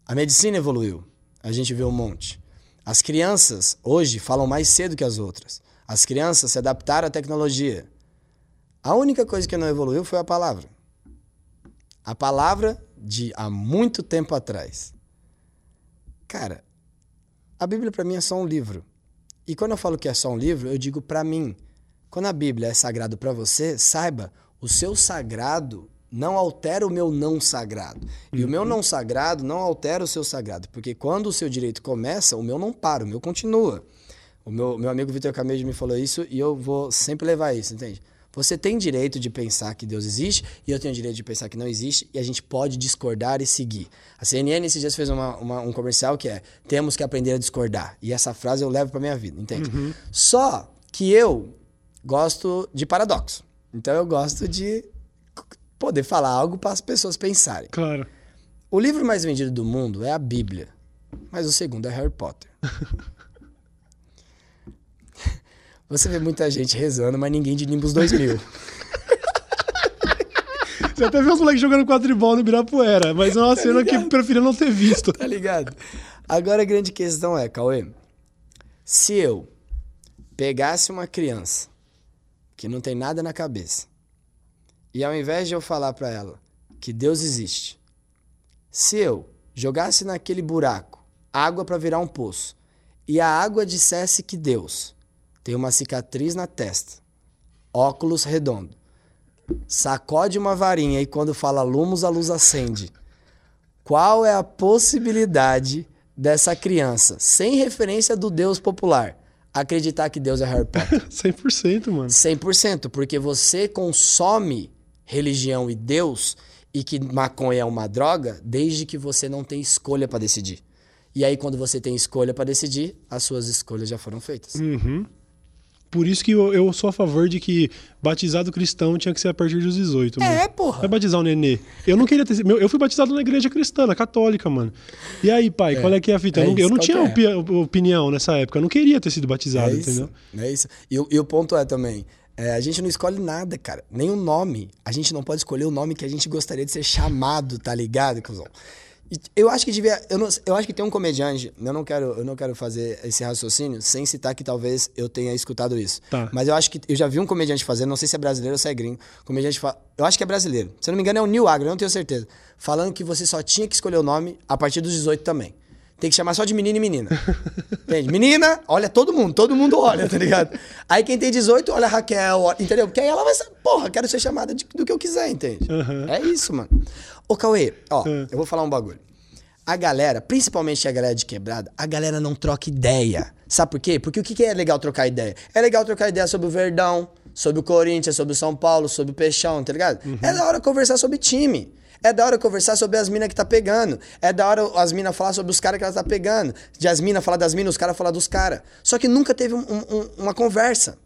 A medicina evoluiu. A gente vê um monte. As crianças hoje falam mais cedo que as outras. As crianças se adaptaram à tecnologia. A única coisa que não evoluiu foi a palavra. A palavra de há muito tempo atrás. Cara, a Bíblia para mim é só um livro. E quando eu falo que é só um livro, eu digo para mim. Quando a Bíblia é sagrado para você, saiba, o seu sagrado não altera o meu não sagrado. E o meu não sagrado não altera o seu sagrado. Porque quando o seu direito começa, o meu não para, o meu continua. O meu, meu amigo Vitor Camejo me falou isso e eu vou sempre levar isso, entende? Você tem direito de pensar que Deus existe e eu tenho direito de pensar que não existe e a gente pode discordar e seguir. A CNN esses dias fez uma- uma- um comercial que é temos que aprender a discordar. E essa frase eu levo pra minha vida, entende? Só que eu gosto de paradoxo. Então eu gosto de poder falar algo para as pessoas pensarem. Claro. O livro mais vendido do mundo é a Bíblia, mas o segundo é Harry Potter. Você vê muita gente rezando, mas ninguém de Nimbus 2000. Você até vê os moleques jogando quadribol no Ibirapuera, mas é uma cena que eu prefiro não ter visto. tá ligado? Agora a grande questão é, Cauê, se eu pegasse uma criança que não tem nada na cabeça e ao invés de eu falar pra ela que Deus existe, se eu jogasse naquele buraco água pra virar um poço e a água dissesse que Deus tem uma cicatriz na testa, óculos redondo, sacode uma varinha e quando fala lumos a luz acende. Qual é a possibilidade dessa criança, sem referência do Deus popular, acreditar que Deus é Harry Potter? 100%, mano. 100%, porque você consome religião e Deus e que maconha é uma droga desde que você não tem escolha pra decidir. E aí quando você tem escolha pra decidir, as suas escolhas já foram feitas. Uhum. Por isso que eu, eu sou a favor de que batizado cristão tinha que ser a partir dos 18. mano. É, porra. Vai batizar o nenê. Eu não queria ter Eu fui batizado na igreja cristã, na católica, mano. E aí, pai, qual é que é a fita? é eu não, eu não tinha é? opi- opinião nessa época. Eu não queria ter sido batizado, É isso, entendeu? é isso. E, o- e o ponto é também, é, a gente não escolhe nada, cara. Nem o nome. A gente não pode escolher o nome que a gente gostaria de ser chamado, tá ligado, cuzão? Eu acho que devia. Eu, não- eu acho que tem um comediante. Eu não, quero, eu não quero fazer esse raciocínio sem citar que talvez eu tenha escutado isso. Tá. Mas eu acho que. Eu já vi um comediante fazendo, não sei se é brasileiro ou se é gringo. Comediante fa- Eu acho que é brasileiro. Se eu não me engano, é o Neil Agro, eu não tenho certeza. Falando que você só tinha que escolher o nome a partir dos 18 também. Tem que chamar só de menino e menina. Entende? Menina, olha todo mundo, todo mundo olha, tá ligado? Aí quem tem 18, olha a Raquel, olha- entendeu? Porque aí ela vai ser, porra, quero ser chamada de- do que eu quiser, entende? É isso, mano. Ô, Cauê, ó, eu vou falar um bagulho. A galera, principalmente a galera de quebrada, a galera não troca ideia. Sabe por quê? Porque o que é legal trocar ideia? É legal trocar ideia sobre o Verdão, sobre o Corinthians, sobre o São Paulo, sobre o Peixão, tá ligado? É da hora conversar sobre time. É da hora conversar sobre as minas que tá pegando. É da hora as minas falar sobre os caras que ela tá pegando. De as minas falar das minas, os caras falar dos caras. Só que nunca teve um- um- uma conversa.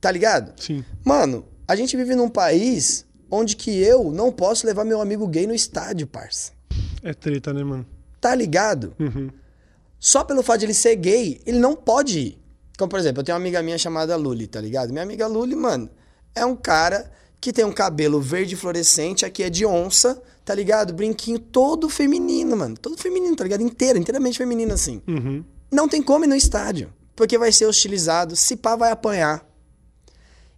Tá ligado? Sim. Mano, a gente vive num país onde que eu não posso levar meu amigo gay no estádio, parça. É treta, né, mano? Tá ligado? Uhum. Só pelo fato de ele ser gay, ele não pode ir. Como, por exemplo, eu tenho uma amiga minha chamada Luli, tá ligado? Minha amiga Luli, mano, é um cara que tem um cabelo verde fluorescente, aqui é de onça, tá ligado? Brinquinho todo feminino, mano. Todo feminino, tá ligado? Inteiro, inteiramente feminino, assim. Uhum. Não tem como ir no estádio. Porque vai ser hostilizado, se pá, vai apanhar.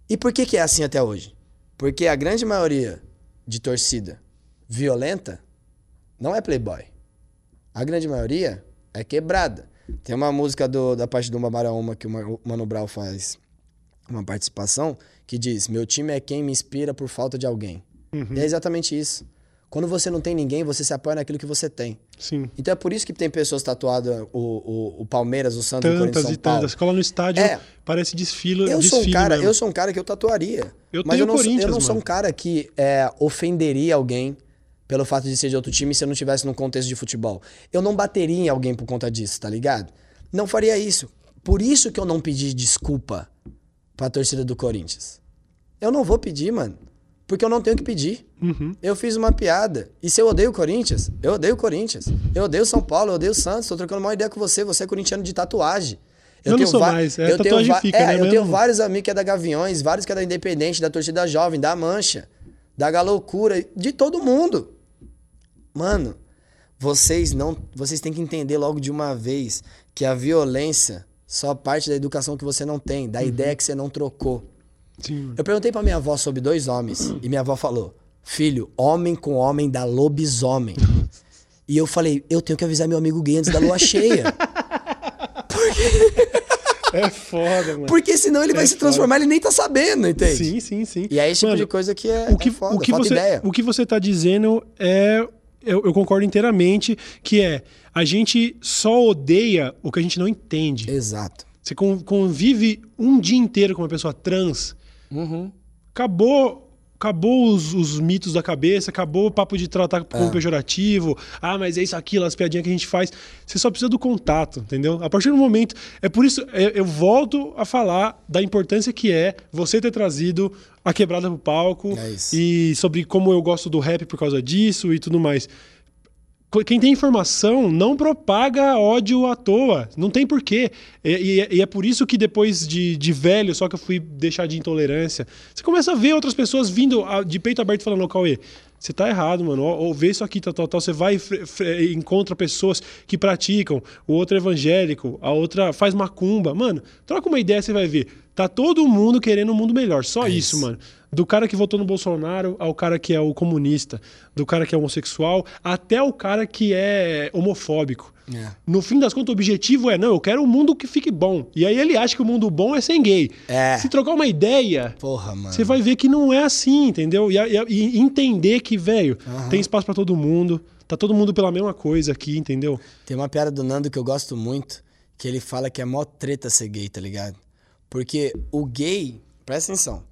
E por que, que é assim até hoje? Porque a grande maioria de torcida violenta não é playboy. A grande maioria é quebrada. Tem uma música do- da parte do Mabaraúma que o Ma- o Mano Brown faz uma participação que diz: Meu time é quem me inspira por falta de alguém. E é exatamente isso. Quando você não tem ninguém, você se apoia naquilo que você tem. Sim. Então é por isso que tem pessoas tatuadas o, o, o Palmeiras, o Santos, o Corinthians, Tantas São e tantas. Cola no estádio, É. parece desfile. Eu sou um cara, mesmo. eu sou um cara que eu tatuaria. Eu mas tenho eu não, sou- eu Corinthians, não sou um mano. cara que é, ofenderia alguém pelo fato de ser de outro time se eu não tivesse num contexto de futebol. Eu não bateria em alguém por conta disso, tá ligado? Não faria isso. Por isso que eu não pedi desculpa pra torcida do Corinthians. Eu não vou pedir, mano. Porque eu não tenho que pedir. Uhum. Eu fiz uma piada. E se eu odeio o Corinthians, eu odeio o Corinthians. Eu odeio São Paulo, eu odeio o Santos. Tô trocando uma ideia com você. Você é corintiano de tatuagem. Eu não sou mais, é, tatuagem fica, é, né, eu mesmo? tenho vários amigos que é da Gaviões, vários que é da Independente, da Torcida Jovem, da Mancha, da Galoucura, de todo mundo. Mano, vocês não, vocês têm que entender logo de uma vez que a violência só parte da educação que você não tem, Uhum. da ideia que você não trocou. Sim. Eu perguntei pra minha avó sobre dois homens e minha avó falou: "Filho, homem com homem dá lobisomem". E eu falei: "Eu tenho que avisar meu amigo gay antes da lua cheia". É foda, mano. Porque senão ele vai É se transformar, ele nem tá sabendo, entende? Sim, sim, sim. E é esse tipo Mano, de coisa que é, o que, é foda, o que falta você, ideia. O que você tá dizendo é. Eu, eu concordo inteiramente que é a gente só odeia o que a gente não entende. Exato. Você con- convive um dia inteiro com uma pessoa trans, Uhum. acabou acabou os, os mitos da cabeça, acabou o papo de tratar como É. pejorativo, ah, mas é isso, aquilo, as piadinhas que a gente faz. Você só precisa do contato, entendeu? A partir do momento. É por isso, é, eu volto a falar da importância que é você ter trazido a quebrada pro palco É e sobre como eu gosto do rap por causa disso e tudo mais. Quem tem informação não propaga ódio à toa. Não tem porquê. E, e- e é por isso que depois de, de velho, só que eu fui deixar de intolerância, você começa a ver outras pessoas vindo a- de peito aberto falando, Cauê, você tá errado, mano. Ou, ou vê isso aqui, tal, tal, tal. Você vai e e encontra pessoas que praticam. O outro é evangélico, a outra faz macumba. Mano, troca uma ideia, você vai ver. Tá todo mundo querendo um mundo melhor. Só É isso, isso. mano. Do cara que votou no Bolsonaro ao cara que é o comunista, do cara que é homossexual, até o cara que é homofóbico. É. No fim das contas, o objetivo é, não, eu quero um mundo que fique bom. E aí ele acha que o mundo bom é sem gay. É. Se trocar uma ideia, Porra, você vai ver que não é assim, entendeu? E, e- e entender que, velho, tem espaço pra todo mundo, tá todo mundo pela mesma coisa aqui, entendeu? Tem uma piada do Nando que eu gosto muito, que ele fala que é mó treta ser gay, tá ligado? Porque o gay, presta atenção,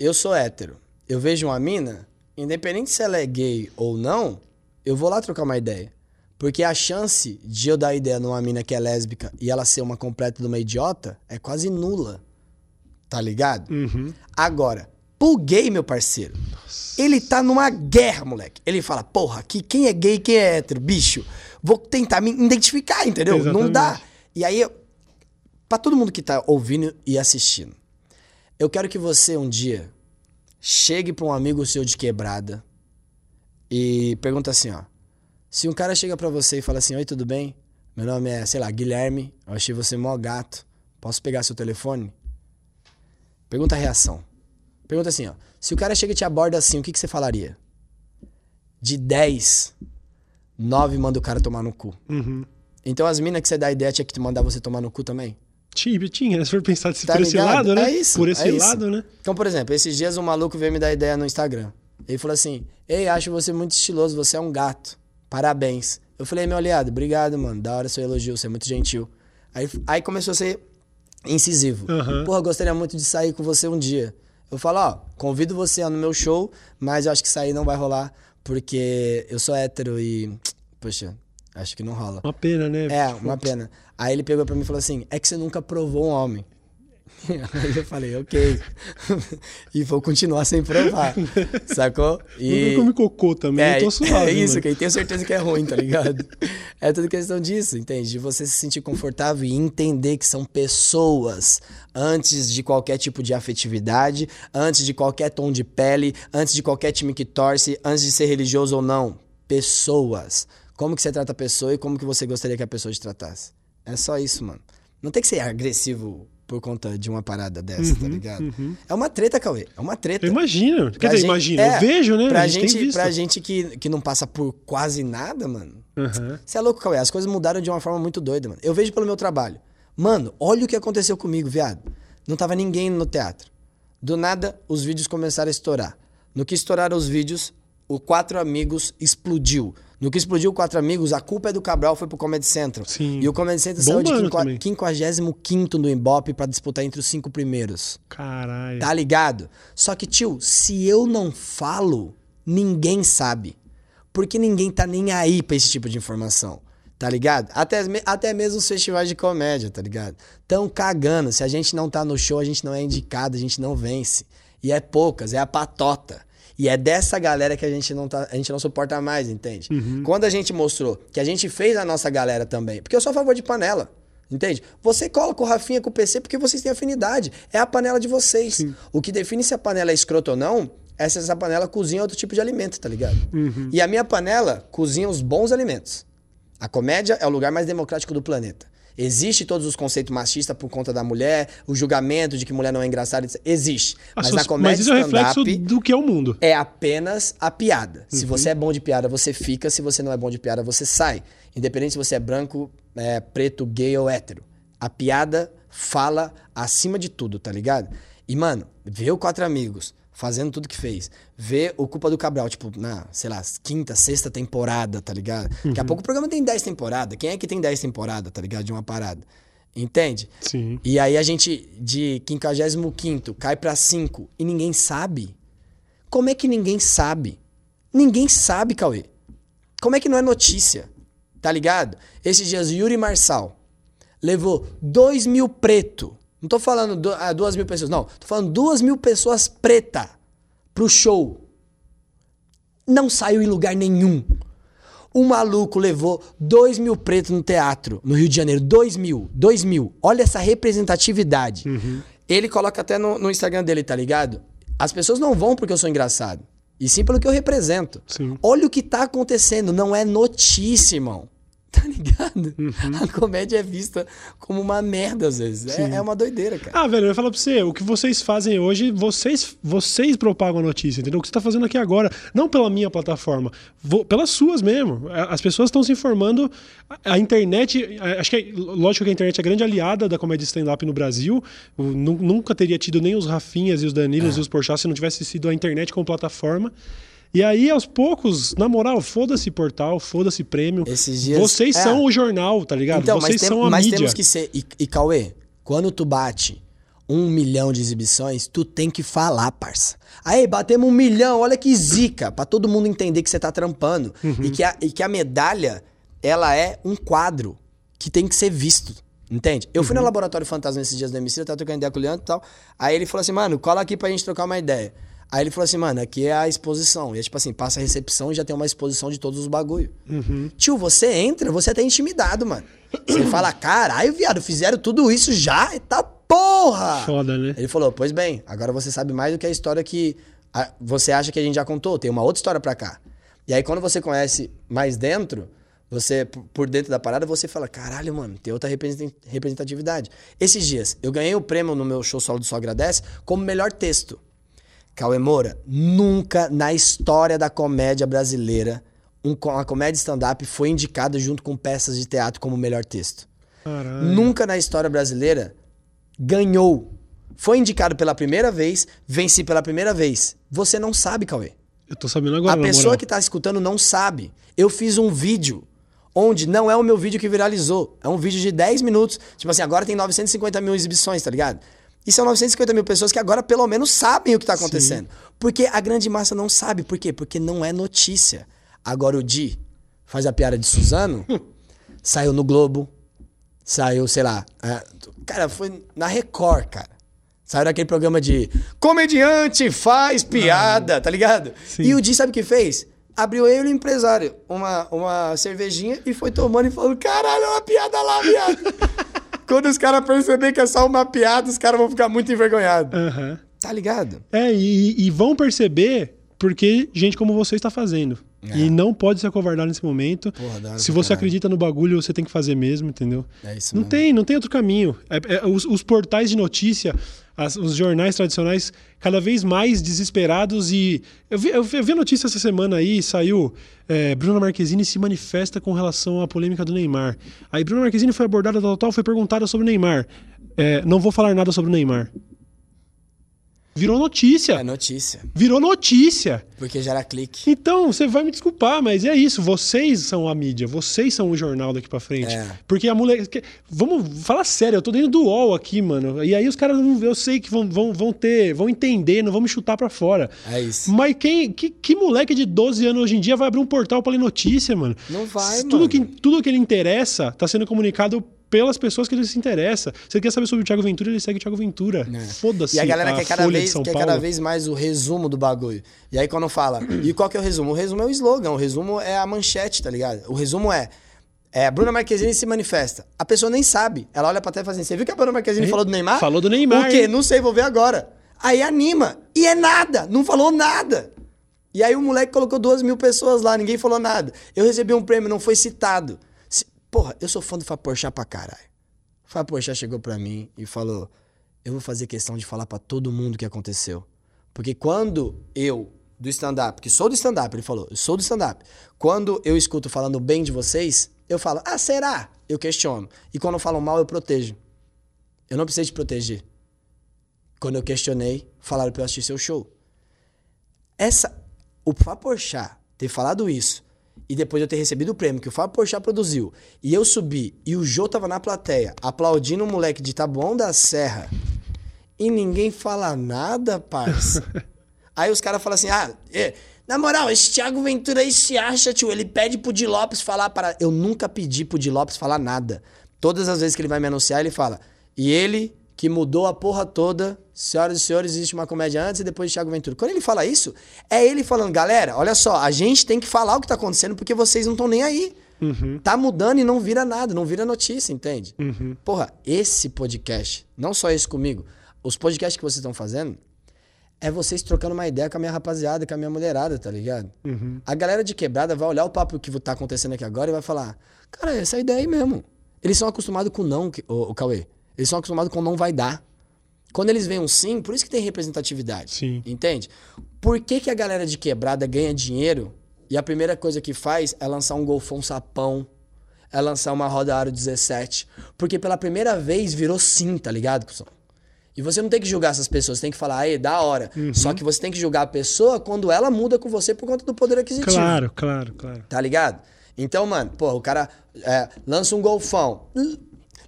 eu sou hétero, eu vejo uma mina, independente se ela é gay ou não, eu vou lá trocar uma ideia. Porque a chance de eu dar ideia numa mina que é lésbica e ela ser uma completa de uma idiota é quase nula. Tá ligado? Uhum. Agora, pro gay, meu parceiro, ele tá numa guerra, moleque. Ele fala, porra, que quem é gay, quem é hétero, bicho. Vou tentar me identificar, entendeu? Não Exatamente. dá. E aí, pra todo mundo que tá ouvindo e assistindo, eu quero que você um dia chegue pra um amigo seu de quebrada e pergunta assim, ó. Se um cara chega pra você e fala assim, oi, tudo bem? Meu nome é, sei lá, Guilherme, eu achei você mó gato. Posso pegar seu telefone? Pergunta a reação. Pergunta assim, ó. Se o cara chega e te aborda assim, o que, que você falaria? De 10, 9 manda o cara tomar no cu. Uhum. Então as minas que você dá ideia tinha que te mandar você tomar no cu também? Tinha, tinha, se for pensar Tá por esse ligado? lado, né? É isso, por esse é isso. lado, né? Então, por exemplo, esses dias um maluco veio me dar ideia no Instagram. Ele falou assim: Ei, acho você muito estiloso, você é um gato. Parabéns. Eu falei, meu aliado, obrigado, mano. Da hora seu elogio, você é muito gentil. Aí, aí começou a ser incisivo. Aham. Porra, gostaria muito de sair com você um dia. Eu falo, ó, convido você no meu show, mas eu acho que sair não vai rolar, porque eu sou hétero e. Poxa, acho que não rola. Uma pena, né? É, uma pena. Aí ele pegou pra mim e falou assim: é que você nunca provou um homem. Aí eu falei, ok. e vou continuar sem provar. Sacou? Nunca comi cocô também, eu tô suave. é isso, mano. que tenho certeza que é ruim, tá ligado? é tudo questão disso, entende? De você se sentir confortável e entender que são pessoas antes de qualquer tipo de afetividade, antes de qualquer tom de pele, antes de qualquer time que torce, antes de ser religioso ou não. Pessoas. Como que você trata a pessoa e como que você gostaria que a pessoa te tratasse. É só isso, mano. Não tem que ser agressivo por conta de uma parada dessa, tá ligado? É uma treta, Cauê. É uma treta. Eu imagino. Quer Pra dizer, gente- imagina. é, eu vejo, né? Pra a gente, gente, pra gente que, que não passa por quase nada, mano. Você é louco, Cauê. As coisas mudaram de uma forma muito doida, mano. Eu vejo pelo meu trabalho. Mano, olha o que aconteceu comigo, viado. Não tava ninguém no teatro. Do nada, os vídeos começaram a estourar. No que estouraram os vídeos, o Quatro Amigos explodiu. No que explodiu Quatro Amigos, a culpa é do Cabral, foi pro Comedy Central. Sim. E o Comedy Central saiu de Bombando quinqua- também. 55 no Ibope pra disputar entre os cinco primeiros. Caralho. Tá ligado? Só que, tio, se eu não falo, ninguém sabe. Porque ninguém tá nem aí pra esse tipo de informação. Tá ligado? Até, até mesmo os festivais de comédia, tá ligado? Tão cagando. Se a gente não tá no show, a gente não é indicado, a gente não vence. E é poucas, é a patota. E é dessa galera que a gente não, tá, a gente não suporta mais, entende? Quando a gente mostrou que a gente fez a nossa galera também. Porque eu sou a favor de panela. Entende? Você cola com o Rafinha com o PC porque vocês têm afinidade. É a panela de vocês. O que define se a panela é escrota ou não é se essa panela cozinha outro tipo de alimento, tá ligado? E a minha panela cozinha os bons alimentos. A comédia é o lugar mais democrático do planeta. Existe todos os conceitos machistas por conta da mulher, o julgamento de que mulher não é engraçada, existe. A Mas na comédia mas isso é o reflexo do que é o mundo. é apenas a piada. Se Uhum. você é bom de piada, você fica. Se você não é bom de piada, você sai. Independente se você é branco, é, preto, gay ou hétero. A piada fala acima de tudo, tá ligado? E, mano, ver o Quatro Amigos fazendo tudo que fez. Ver o Culpa do Cabral, tipo, na, sei lá, quinta, sexta temporada, tá ligado? Daqui Uhum. a pouco o programa tem 10 temporadas. Quem é que tem 10 temporadas, tá ligado? De uma parada. Entende? Sim. E aí a gente, de 55 cai pra 5 e ninguém sabe. Como é que ninguém sabe? Ninguém sabe, Cauê. Como é que não é notícia? Tá ligado? Esses dias, Yuri Marçal levou 2 mil preto Não tô falando du ah, duas mil pessoas, não. Tô falando duas mil pessoas preta pro show. Não saiu em lugar nenhum. O maluco levou dois mil pretos no teatro, no Rio de Janeiro. Dois mil. Dois mil. Olha essa representatividade. Uhum. Ele coloca até no, no Instagram dele, tá ligado? As pessoas não vão porque eu sou engraçado. E sim pelo que eu represento. Sim. Olha o que tá acontecendo. Não é notícia, irmão. Tá ligado? A comédia é vista como uma merda às vezes. É, é uma doideira, cara. Ah, velho, eu ia falar pra você, o que vocês fazem hoje, vocês, vocês propagam a notícia, entendeu? O que você tá fazendo aqui agora, não pela minha plataforma, vo- pelas suas mesmo. As pessoas estão se informando. A a internet, a- acho que, é- lógico que a internet é a grande aliada da comédia stand-up no Brasil. Nunca teria tido nem os Rafinhas e os Danilos e os Porchat se não tivesse sido a internet como plataforma. E aí, aos poucos, na moral, foda-se portal, foda-se prêmio. Esses dias- Vocês é. são o jornal, tá ligado? Então, Vocês mas, tem- são a mas mídia. temos que ser. E, e Cauê, quando tu bate um milhão de exibições, tu tem que falar, parça. Aí, batemos um milhão, olha que zica, pra todo mundo entender que você tá trampando. Uhum. E, que a, e que a medalha, ela é um quadro que tem que ser visto. Entende? Eu Uhum. fui no Laboratório Fantasma esses dias do MC, eu tava trocando ideia com o Leandro e tal. Aí ele falou assim, mano, cola aqui pra gente trocar uma ideia. Aí ele falou assim, mano, aqui é a exposição. E é tipo assim, passa a recepção e já tem uma exposição de todos os bagulho. Uhum. Tio, você entra, você é até intimidado, mano. Você fala, caralho, viado, fizeram tudo isso já? Eita porra! Foda, né? Ele falou, pois bem, agora você sabe mais do que a história que a- você acha que a gente já contou. Tem uma outra história pra cá. E aí, quando você conhece mais dentro, você, por dentro da parada, você fala, caralho, mano, tem outra represent- representatividade. Esses dias, eu ganhei o prêmio no meu show solo do Só Agradece como melhor texto. Cauê Moura, nunca na história da comédia brasileira um uma comédia stand-up foi indicada junto com peças de teatro como melhor texto. Caralho. Nunca na história brasileira ganhou. Foi indicado pela primeira vez, venci pela primeira vez. Você não sabe, Cauê. Eu tô sabendo agora, A pessoa moral. que tá escutando não sabe. Eu fiz um vídeo onde não é o meu vídeo que viralizou. É um vídeo de 10 minutos. Tipo assim, agora tem 950 mil exibições, tá ligado? E são 950 mil pessoas que agora pelo menos sabem o que tá acontecendo. Porque a grande massa não sabe. Por quê? Porque não é notícia. Agora o Di faz a piada de Suzano, saiu no Globo, saiu, sei lá. é, cara, foi na Record, cara. Saiu daquele programa de comediante faz piada, tá ligado? Sim. E o Di sabe o que fez? Abriu ele o empresário uma, uma cervejinha e foi tomando e falando: caralho, é uma piada lá, viado. Quando os caras perceberem que é só uma piada, os caras vão ficar muito envergonhados. Aham. Tá ligado? É, e, e vão perceber porque gente como você está fazendo. E não pode se acovardar nesse momento. É. Porra, se você caralho. acredita no bagulho, você tem que fazer mesmo, entendeu? É isso Não mesmo. tem, não tem outro caminho. É- é- os, os portais de notícia, as- os jornais tradicionais, cada vez mais desesperados e. Eu vi, eu vi, a notícia essa semana aí, saiu. é, Bruna Marquezine se manifesta com relação à polêmica do Neymar. Aí Bruna Marquezine foi abordada tal, tal, foi perguntada sobre o Neymar. É, não vou falar nada sobre o Neymar. Virou notícia. É notícia. Virou notícia. Porque gera clique. Então, você vai me desculpar, mas é isso. Vocês são a mídia, vocês são o jornal daqui pra frente. É. Porque a mulher. Vamos falar sério, eu tô dentro do UOL aqui, mano. E aí os caras, eu sei que vão, vão, vão ter, vão entender, não vão me chutar pra fora. É isso. Mas quem, que, que moleque de 12 anos hoje em dia vai abrir um portal pra ler notícia, mano? Não vai, tudo mano. Que, tudo que ele interessa tá sendo comunicado pelas pessoas que ele se interessa. Você quer saber sobre o Thiago Ventura, ele segue o Thiago Ventura. É. Foda-se. E a galera quer cada, vez, quer cada vez mais o resumo do bagulho. E aí quando fala, e qual que é o resumo? O resumo é o slogan, o resumo é a manchete, tá ligado? O resumo é, é a Bruna Marquezine se manifesta. A pessoa nem sabe. Ela olha pra tela e fala assim, você viu que a Bruna Marquezine falou do Neymar? Falou do Neymar, O quê? hein? Não sei, vou ver agora. Aí anima. E é nada, não falou nada. E aí o moleque colocou duas mil pessoas lá, ninguém falou nada. Eu recebi um prêmio, não foi citado. Porra, eu sou fã do Fábio Porchat pra caralho. Porchat chegou pra mim e falou: Eu vou fazer questão de falar pra todo mundo o que aconteceu. Porque quando eu, do stand-up, que sou do stand-up, ele falou: Eu sou do stand-up. Quando eu escuto falando bem de vocês, eu falo: Ah, será? Eu questiono. E quando falam mal, eu protejo. Eu não preciso te proteger. Quando eu questionei, falaram pra eu assistir seu show. Essa. O Porchat ter falado isso e depois eu ter recebido o prêmio que o Fábio Porchat produziu e eu subi e o Jô tava na plateia aplaudindo o moleque de Taboão da Serra e ninguém fala nada, parça. aí os caras falam assim: ah, é, na moral, esse Thiago Ventura aí se acha, tio, ele pede pro Di Lopes falar para. Eu nunca pedi pro Di Lopes falar nada. Todas as vezes que ele vai me anunciar, ele fala. E ele que mudou a porra toda. Senhoras e senhores, existe uma comédia antes e depois de Thiago Ventura. Quando ele fala isso, é ele falando, galera, olha só, a gente tem que falar o que tá acontecendo porque vocês não estão nem aí. Uhum. Tá mudando e não vira nada, não vira notícia, entende? Uhum. Porra, esse podcast, não só esse comigo, os podcasts que vocês estão fazendo, é vocês trocando uma ideia com a minha rapaziada, com a minha mulherada, tá ligado? Uhum. A galera de quebrada vai olhar o papo que tá acontecendo aqui agora e vai falar: Cara, essa é a ideia aí mesmo. Eles são acostumados com não, o, o Cauê. Eles são acostumados com não vai dar. Quando eles veem um sim, por isso que tem representatividade. Sim. Entende? Por que, que a galera de quebrada ganha dinheiro e a primeira coisa que faz é lançar um Golfão Sapão, é lançar uma Roda Aro 17? Porque pela primeira vez virou sim, tá ligado, cuzão? E você não tem que julgar essas pessoas, você tem que falar, aí, da hora. Só que você tem que julgar a pessoa quando ela muda com você por conta do poder aquisitivo. Claro, claro, claro. Tá ligado? Então, mano, pô, o cara é, lança um golfão.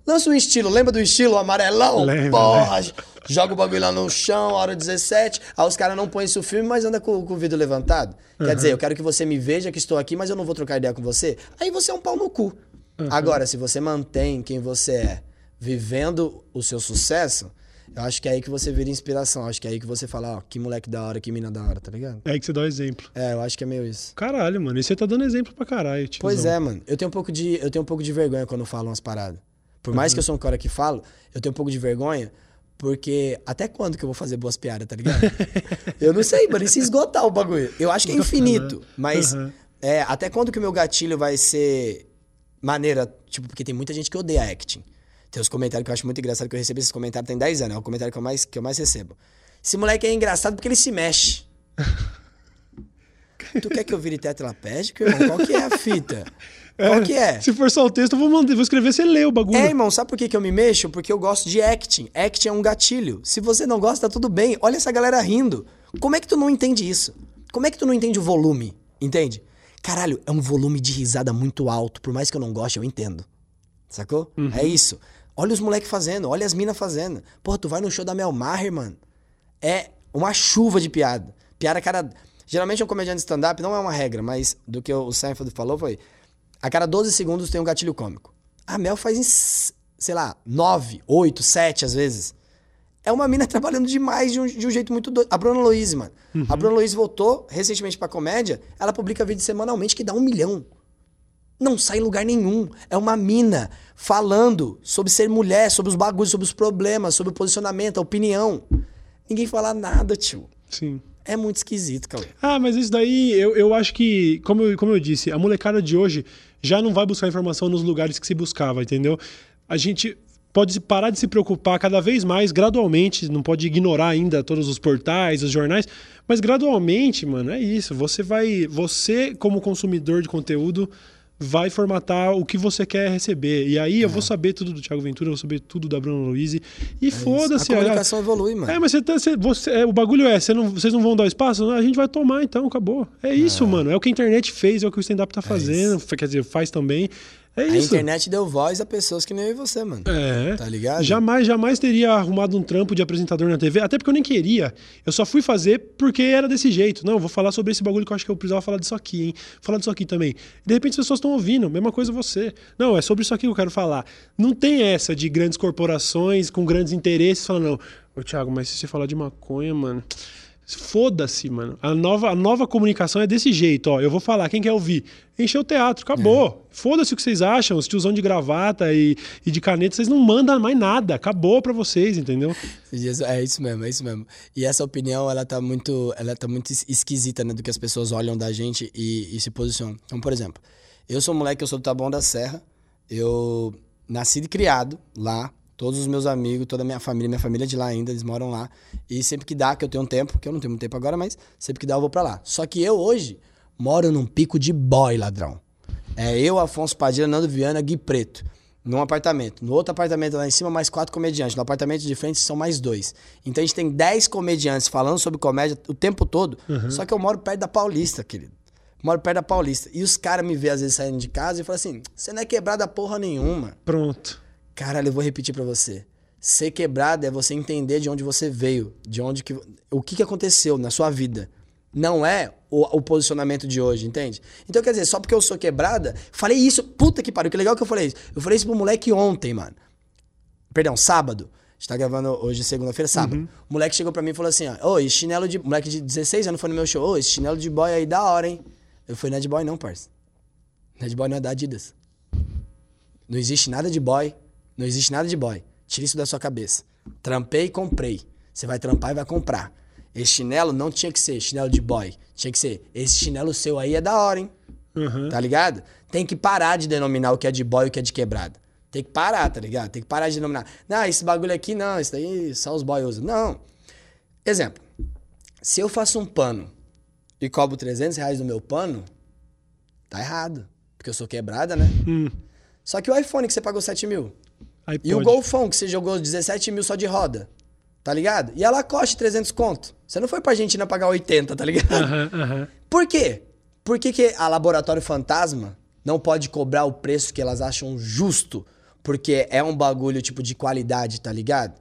Lança um estilo, lembra do estilo amarelão? Lembro, Porra, joga o bagulho lá no chão, hora 17. Aí os caras não põem isso filme, mas anda com, com o vidro levantado. Quer dizer, eu quero que você me veja que estou aqui, mas eu não vou trocar ideia com você. Aí você é um pau no cu. Agora, se você mantém quem você é, vivendo o seu sucesso, eu acho que é aí que você vira inspiração. Eu acho que é aí que você fala, ó, que moleque da hora, que mina da hora, tá ligado? É aí que você dá o exemplo. É, eu acho que é meio isso. Caralho, mano. E você tá dando exemplo pra caralho, tiozão. Pois é, mano. Eu tenho um pouco de, eu tenho um pouco de vergonha quando eu falo umas paradas. Por mais que eu sou um cara que falo, eu tenho um pouco de vergonha, porque até quando que eu vou fazer boas piadas, tá ligado? eu não sei, mano. E se esgotar o bagulho? Eu acho que é infinito. Mas Uhum. é, até quando que o meu gatilho vai ser maneira? Tipo, porque tem muita gente que odeia acting. Tem os comentários que eu acho muito engraçado, que eu recebo esses comentários tem 10 anos. É o comentário que eu mais, que eu mais recebo. Esse moleque é engraçado porque ele se mexe. tu quer que eu vire tetraplégico, irmão? Qual que é a fita? Qual que é? Se for só o texto, eu vou, mandar, vou escrever, você lê o bagulho. É, irmão, sabe por que, que eu me mexo? Porque eu gosto de acting. Acting é um gatilho. Se você não gosta, tá tudo bem. Olha essa galera rindo. Como é que tu não entende isso? Como é que tu não entende o volume? Entende? Caralho, é um volume de risada muito alto. Por mais que eu não goste, eu entendo. Sacou? É isso. Olha os moleques fazendo, olha as minas fazendo. Porra, tu vai no show da Mel Maher, mano. É uma chuva de piada. Piada, cara. Geralmente um comediante de stand-up não é uma regra, mas do que o Seinfeld falou foi: a cada 12 segundos tem um gatilho cômico. A Mel faz em, sei lá, 9, 8, 7 às vezes. É uma mina trabalhando demais de um, de um jeito muito doido. A Bruna Louise, mano. A Bruna Louise voltou recentemente pra comédia. Ela publica vídeo semanalmente que dá um milhão. Não sai em lugar nenhum. É uma mina falando sobre ser mulher, sobre os bagulhos, sobre os problemas, sobre o posicionamento, a opinião. Ninguém fala nada, tio. Sim. É muito esquisito, Cauê. Ah, mas isso daí, eu, eu acho que, como eu, como eu disse, a molecada de hoje já não vai buscar informação nos lugares que se buscava, entendeu? A gente pode parar de se preocupar cada vez mais, gradualmente, não pode ignorar ainda todos os portais, os jornais, mas gradualmente, mano, é isso. Você vai, você como consumidor de conteúdo, vai formatar o que você quer receber. E aí eu vou saber tudo do Thiago Ventura, eu vou saber tudo da Bruna Luiz. E foda-se. A olha- comunicação evolui, mano. é, mas você tá, você- você- é, o bagulho é, você não- vocês não vão dar espaço? A gente vai tomar então, acabou. É isso, mano. É o que a internet fez, é o que o stand-up tá fazendo. quer dizer, faz também. É A isso. internet deu voz a pessoas que nem eu e você, mano. É. Tá ligado? Jamais, jamais teria arrumado um trampo de apresentador na TV, até porque eu nem queria. Eu só fui fazer porque era desse jeito. Não, vou falar sobre esse bagulho que eu acho que eu precisava falar disso aqui, hein? Falar disso aqui também. De repente as pessoas estão ouvindo, mesma coisa você. Não, é sobre isso aqui que eu quero falar. Não tem essa de grandes corporações com grandes interesses falando, não, ô Thiago, mas se você falar de maconha, mano. Foda-se, mano. A nova, a nova comunicação é desse jeito, ó. Eu vou falar, quem quer ouvir? Encher o teatro, acabou. Foda-se o que vocês acham, os tiozão de gravata e, e de caneta, vocês não mandam mais nada. Acabou pra vocês, entendeu? É isso mesmo, é isso mesmo. E essa opinião, ela tá muito, ela tá muito es- esquisita, né? Do que as pessoas olham da gente e, e se posicionam. Então, por exemplo, eu sou um moleque, eu sou do Taboão da Serra. Eu nasci e criado lá. Todos os meus amigos, toda a minha família, minha família é de lá ainda, eles moram lá. E sempre que dá, que eu tenho um tempo, que eu não tenho muito tempo agora, mas sempre que dá eu vou pra lá. Só que eu hoje moro num pico de boy, ladrão. É eu, Afonso Padilha, Nando Viana, Gui Preto. Num apartamento. No outro apartamento lá em cima, mais quatro comediantes. No apartamento de frente são mais dois. Então a gente tem dez comediantes falando sobre comédia o tempo todo. Só que eu moro perto da Paulista, querido. Moro perto da Paulista. E os caras me veem às vezes saindo de casa e falam assim: você não é quebrada porra nenhuma. Pronto. Caralho, eu vou repetir pra você. Ser quebrado é você entender de onde você veio, de onde que o que, que aconteceu na sua vida. Não é o, o posicionamento de hoje, entende? Então, quer dizer, só porque eu sou quebrada, falei isso, puta que pariu, que legal que eu falei isso. Eu falei isso pro moleque ontem, mano. Perdão, sábado. gente tá gravando hoje, segunda-feira, sábado. Uhum. O moleque chegou pra mim e falou assim: ó, ô, esse chinelo de. Moleque de 16 anos foi no meu show, ô, esse chinelo de boy aí da hora, hein? Eu falei, não é de boy, não, parça. Não é de boy, não é da Adidas. Não existe nada de boy. Não existe nada de boy. Tira isso da sua cabeça. Trampei e comprei. Você vai trampar e vai comprar. Esse chinelo não tinha que ser chinelo de boy. Tinha que ser, esse chinelo seu aí é da hora, hein? Uhum. Tá ligado? Tem que parar de denominar o que é de boy e o que é de quebrada. Tem que parar, tá ligado? Tem que parar de denominar. Não, esse bagulho aqui não, isso daí só os boys usam. Não. Exemplo. Se eu faço um pano e cobro 300 reais no meu pano, tá errado. Porque eu sou quebrada, né? Hum. Só que o iPhone que você pagou 7 mil. Aí E o. Golfão que você jogou 17 mil só de roda. Tá ligado? E a Lacoste 300 conto. Você não foi pra Argentina pagar 80, tá ligado? Aham, aham. Por quê? Por que, que a Laboratório Fantasma não pode cobrar o preço que elas acham justo? Porque é um bagulho tipo de qualidade, tá ligado?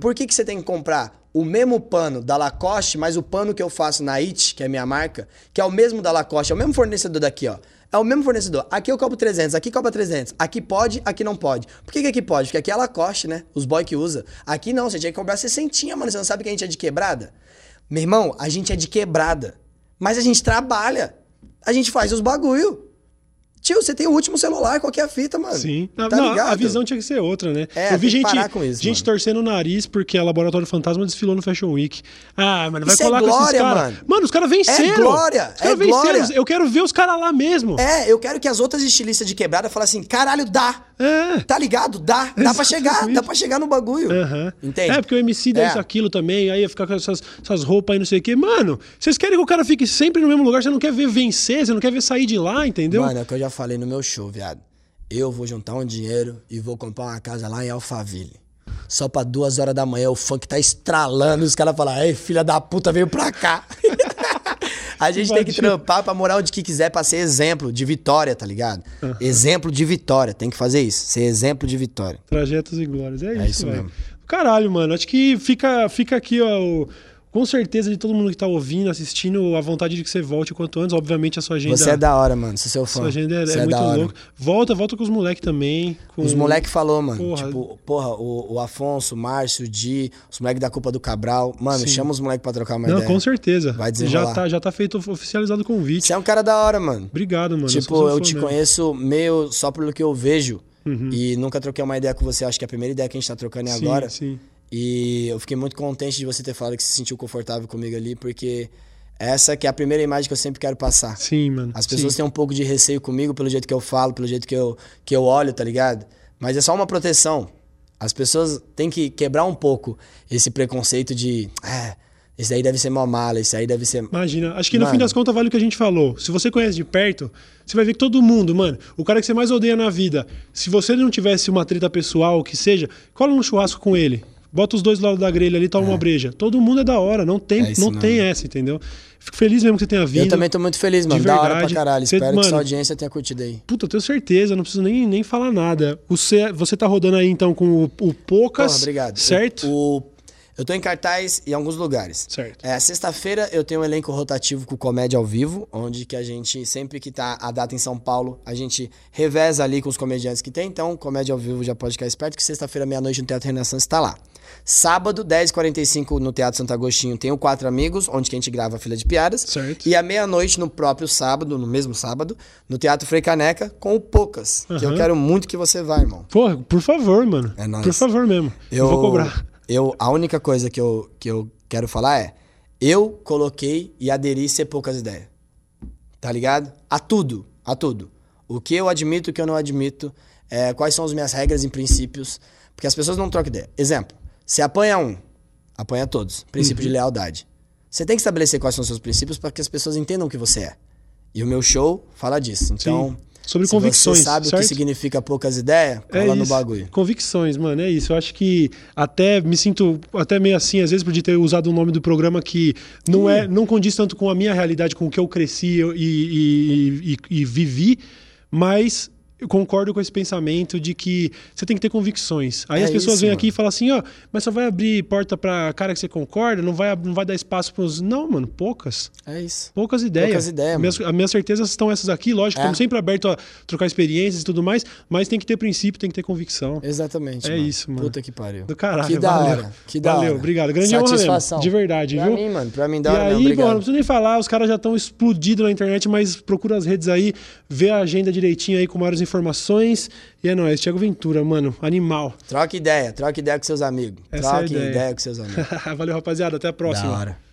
Por que, que você tem que comprar o mesmo pano da Lacoste, mas o pano que eu faço na It, que é a minha marca, que é o mesmo da Lacoste, é o mesmo fornecedor daqui, ó. É o mesmo fornecedor. Aqui eu cobro 300, aqui cobra 300. Aqui pode, aqui não pode. Por que, que aqui pode? Porque aqui é Lacoste, né? Os boy que usa. Aqui não, você tinha que cobrar 60, mano. Você não sabe que a gente é de quebrada? Meu irmão, a gente é de quebrada. Mas a gente trabalha. A gente faz os bagulho. Tio, você tem o último celular, qual que é fita, mano? Sim. Tá Não, ligado? a visão tinha que ser outra, né? É, eu vi gente, isso, gente mano. torcendo o nariz porque a Laboratório Fantasma desfilou no Fashion Week. Ah, mano, vai Isso é colar com esses glória, caras. mano. Mano, os caras venceram. É glória, Os caras é venceram. glória. Eu quero ver os caras lá mesmo. É, eu quero que as outras estilistas de quebrada falem assim, caralho, dá. É. Tá ligado? Dá. Dá pra chegar, Exatamente. dá pra chegar no bagulho. Aham. Entende? É, porque o MC dá É. isso, aquilo também, aí ia ficar com essas, essas roupas aí, não sei o quê. Mano, vocês querem que o cara fique sempre no mesmo lugar, você não quer ver vencer, você não quer ver sair de lá, entendeu? Mano, é o que eu já falei no meu show, viado. Eu vou juntar um dinheiro e vou comprar uma casa lá em Alphaville. Só pra duas horas da manhã o funk tá estralando e os caras falam, ei, filha da puta, veio pra cá. A gente tem que trampar pra morar onde que quiser pra ser exemplo de vitória, tá ligado? Exemplo de vitória, tem que fazer isso, ser exemplo de vitória. Trajetos e glórias. É, É isso, isso mesmo. Caralho, mano. Acho que fica, fica aqui, ó. o- com certeza de todo mundo que tá ouvindo, assistindo, a vontade de que você volte o quanto antes. Obviamente a sua agenda. Você é da hora, mano, sou seu fã. Sua agenda é, Você é muito louca. Volta, volta com os moleques também. com- Os moleque falou, mano. Porra. Tipo, porra, o, o Afonso, o Márcio, o Di, os moleques da culpa do Cabral. Mano, Sim. chama os moleques pra trocar uma Não, ideia. com certeza. Vai já desenrolar. tá, já tá feito oficializado o convite. Você é um cara da hora, mano. Obrigado, mano. tipo, eu fã te mesmo. conheço meio só pelo que eu vejo. Uhum. E nunca troquei uma ideia com você. Acho que a primeira ideia que a gente tá trocando é Sim, agora. Sim. E eu fiquei muito contente de você ter falado que se sentiu confortável comigo ali, porque essa que é a primeira imagem que eu sempre quero passar. Sim, mano. As pessoas Sim. têm um pouco de receio comigo pelo jeito que eu falo, pelo jeito que eu, que eu olho, tá ligado? Mas é só uma proteção. As pessoas têm que quebrar um pouco esse preconceito de. É, esse aí deve ser uma mala, esse aí deve ser. Imagina, acho que no Mano. fim das contas vale o que a gente falou. Se você conhece de perto, você vai ver que todo mundo, mano, o cara que você mais odeia na vida, se você não tivesse uma treta pessoal, o que seja, cola num churrasco com ele. Bota os dois do lado da grelha ali, toma uma breja. Todo mundo é da hora, não tem, É não tem essa, entendeu? Fico feliz mesmo que você tenha vindo. Eu também tô muito feliz, mano. de Da hora pra caralho. Cê- Espero que mano, sua audiência tenha curtido aí. Puta, eu tenho certeza, não preciso nem, nem falar nada. Você, você tá rodando aí então com o, o Poucas, Porra, obrigado. certo? O, o- eu tô em cartaz em alguns lugares. Certo. É, Sexta-feira eu tenho um elenco rotativo com comédia ao vivo, onde que a gente, sempre que tá a data em São Paulo, a gente reveza ali com os comediantes que tem. Então, comédia ao vivo já pode ficar esperto, que sexta-feira, meia-noite, no Teatro Renaissance tá lá. Sábado, 10h45, no Teatro Santo Agostinho, tem o Quatro Amigos, onde que a gente grava a fila de piadas. Certo. E à meia-noite, no próprio sábado, no mesmo sábado, no Teatro Frei Caneca, com o Poucas. Que eu quero muito que você vá, irmão. Porra, por favor, mano. É nóis. Por favor mesmo. Eu, vou cobrar. Eu, a única coisa que eu, que eu quero falar é: eu coloquei e aderi ser poucas ideias. Tá ligado? A tudo, a tudo. O que eu admito, o que eu não admito, é, quais são as minhas regras e princípios, porque as pessoas não trocam ideia. Exemplo: você apanha um, apanha todos. Princípio Uhum. de lealdade. Você tem que estabelecer quais são os seus princípios para que as pessoas entendam o que você é. E o meu show fala disso. Então, Sobre se convicções, você sabe o certo? que significa poucas ideias, cola no isso. bagulho. Convicções, mano, é isso. Eu acho que até me sinto até meio assim, às vezes, por ter usado o nome do programa que não é, não condiz tanto com a minha realidade, com o que eu cresci e, e- e- e vivi, mas eu concordo com esse pensamento de que você tem que ter convicções. Aí É as pessoas isso, vêm mano. aqui e falam assim, ó, mas só vai abrir porta pra cara que você concorda, não vai, não vai dar espaço pros. Não, mano, poucas. É isso. Poucas ideias. Poucas ideias, minhas, As minhas certezas estão essas aqui, lógico, É. estamos sempre abertos a trocar experiências e tudo mais, mas tem que ter princípio, tem que ter convicção. Exatamente. É isso, mano. Puta que pariu. Do caralho, Que da valeu. hora. Que da Valeu, hora. obrigado. Grande honra Satisfação. de verdade, pra viu? mim, mano. Pra mim, E hora aí, mesmo. pô, Obrigado. não preciso nem falar, os caras já estão explodidos na internet, mas procura as redes aí, vê a agenda direitinho aí com maiores informações. E é nóis, Thiago Ventura, mano, animal. Troca ideia. Troca ideia com seus amigos. Essa é Troca ideia. ideia com seus amigos. Valeu, rapaziada, até a próxima. Da hora.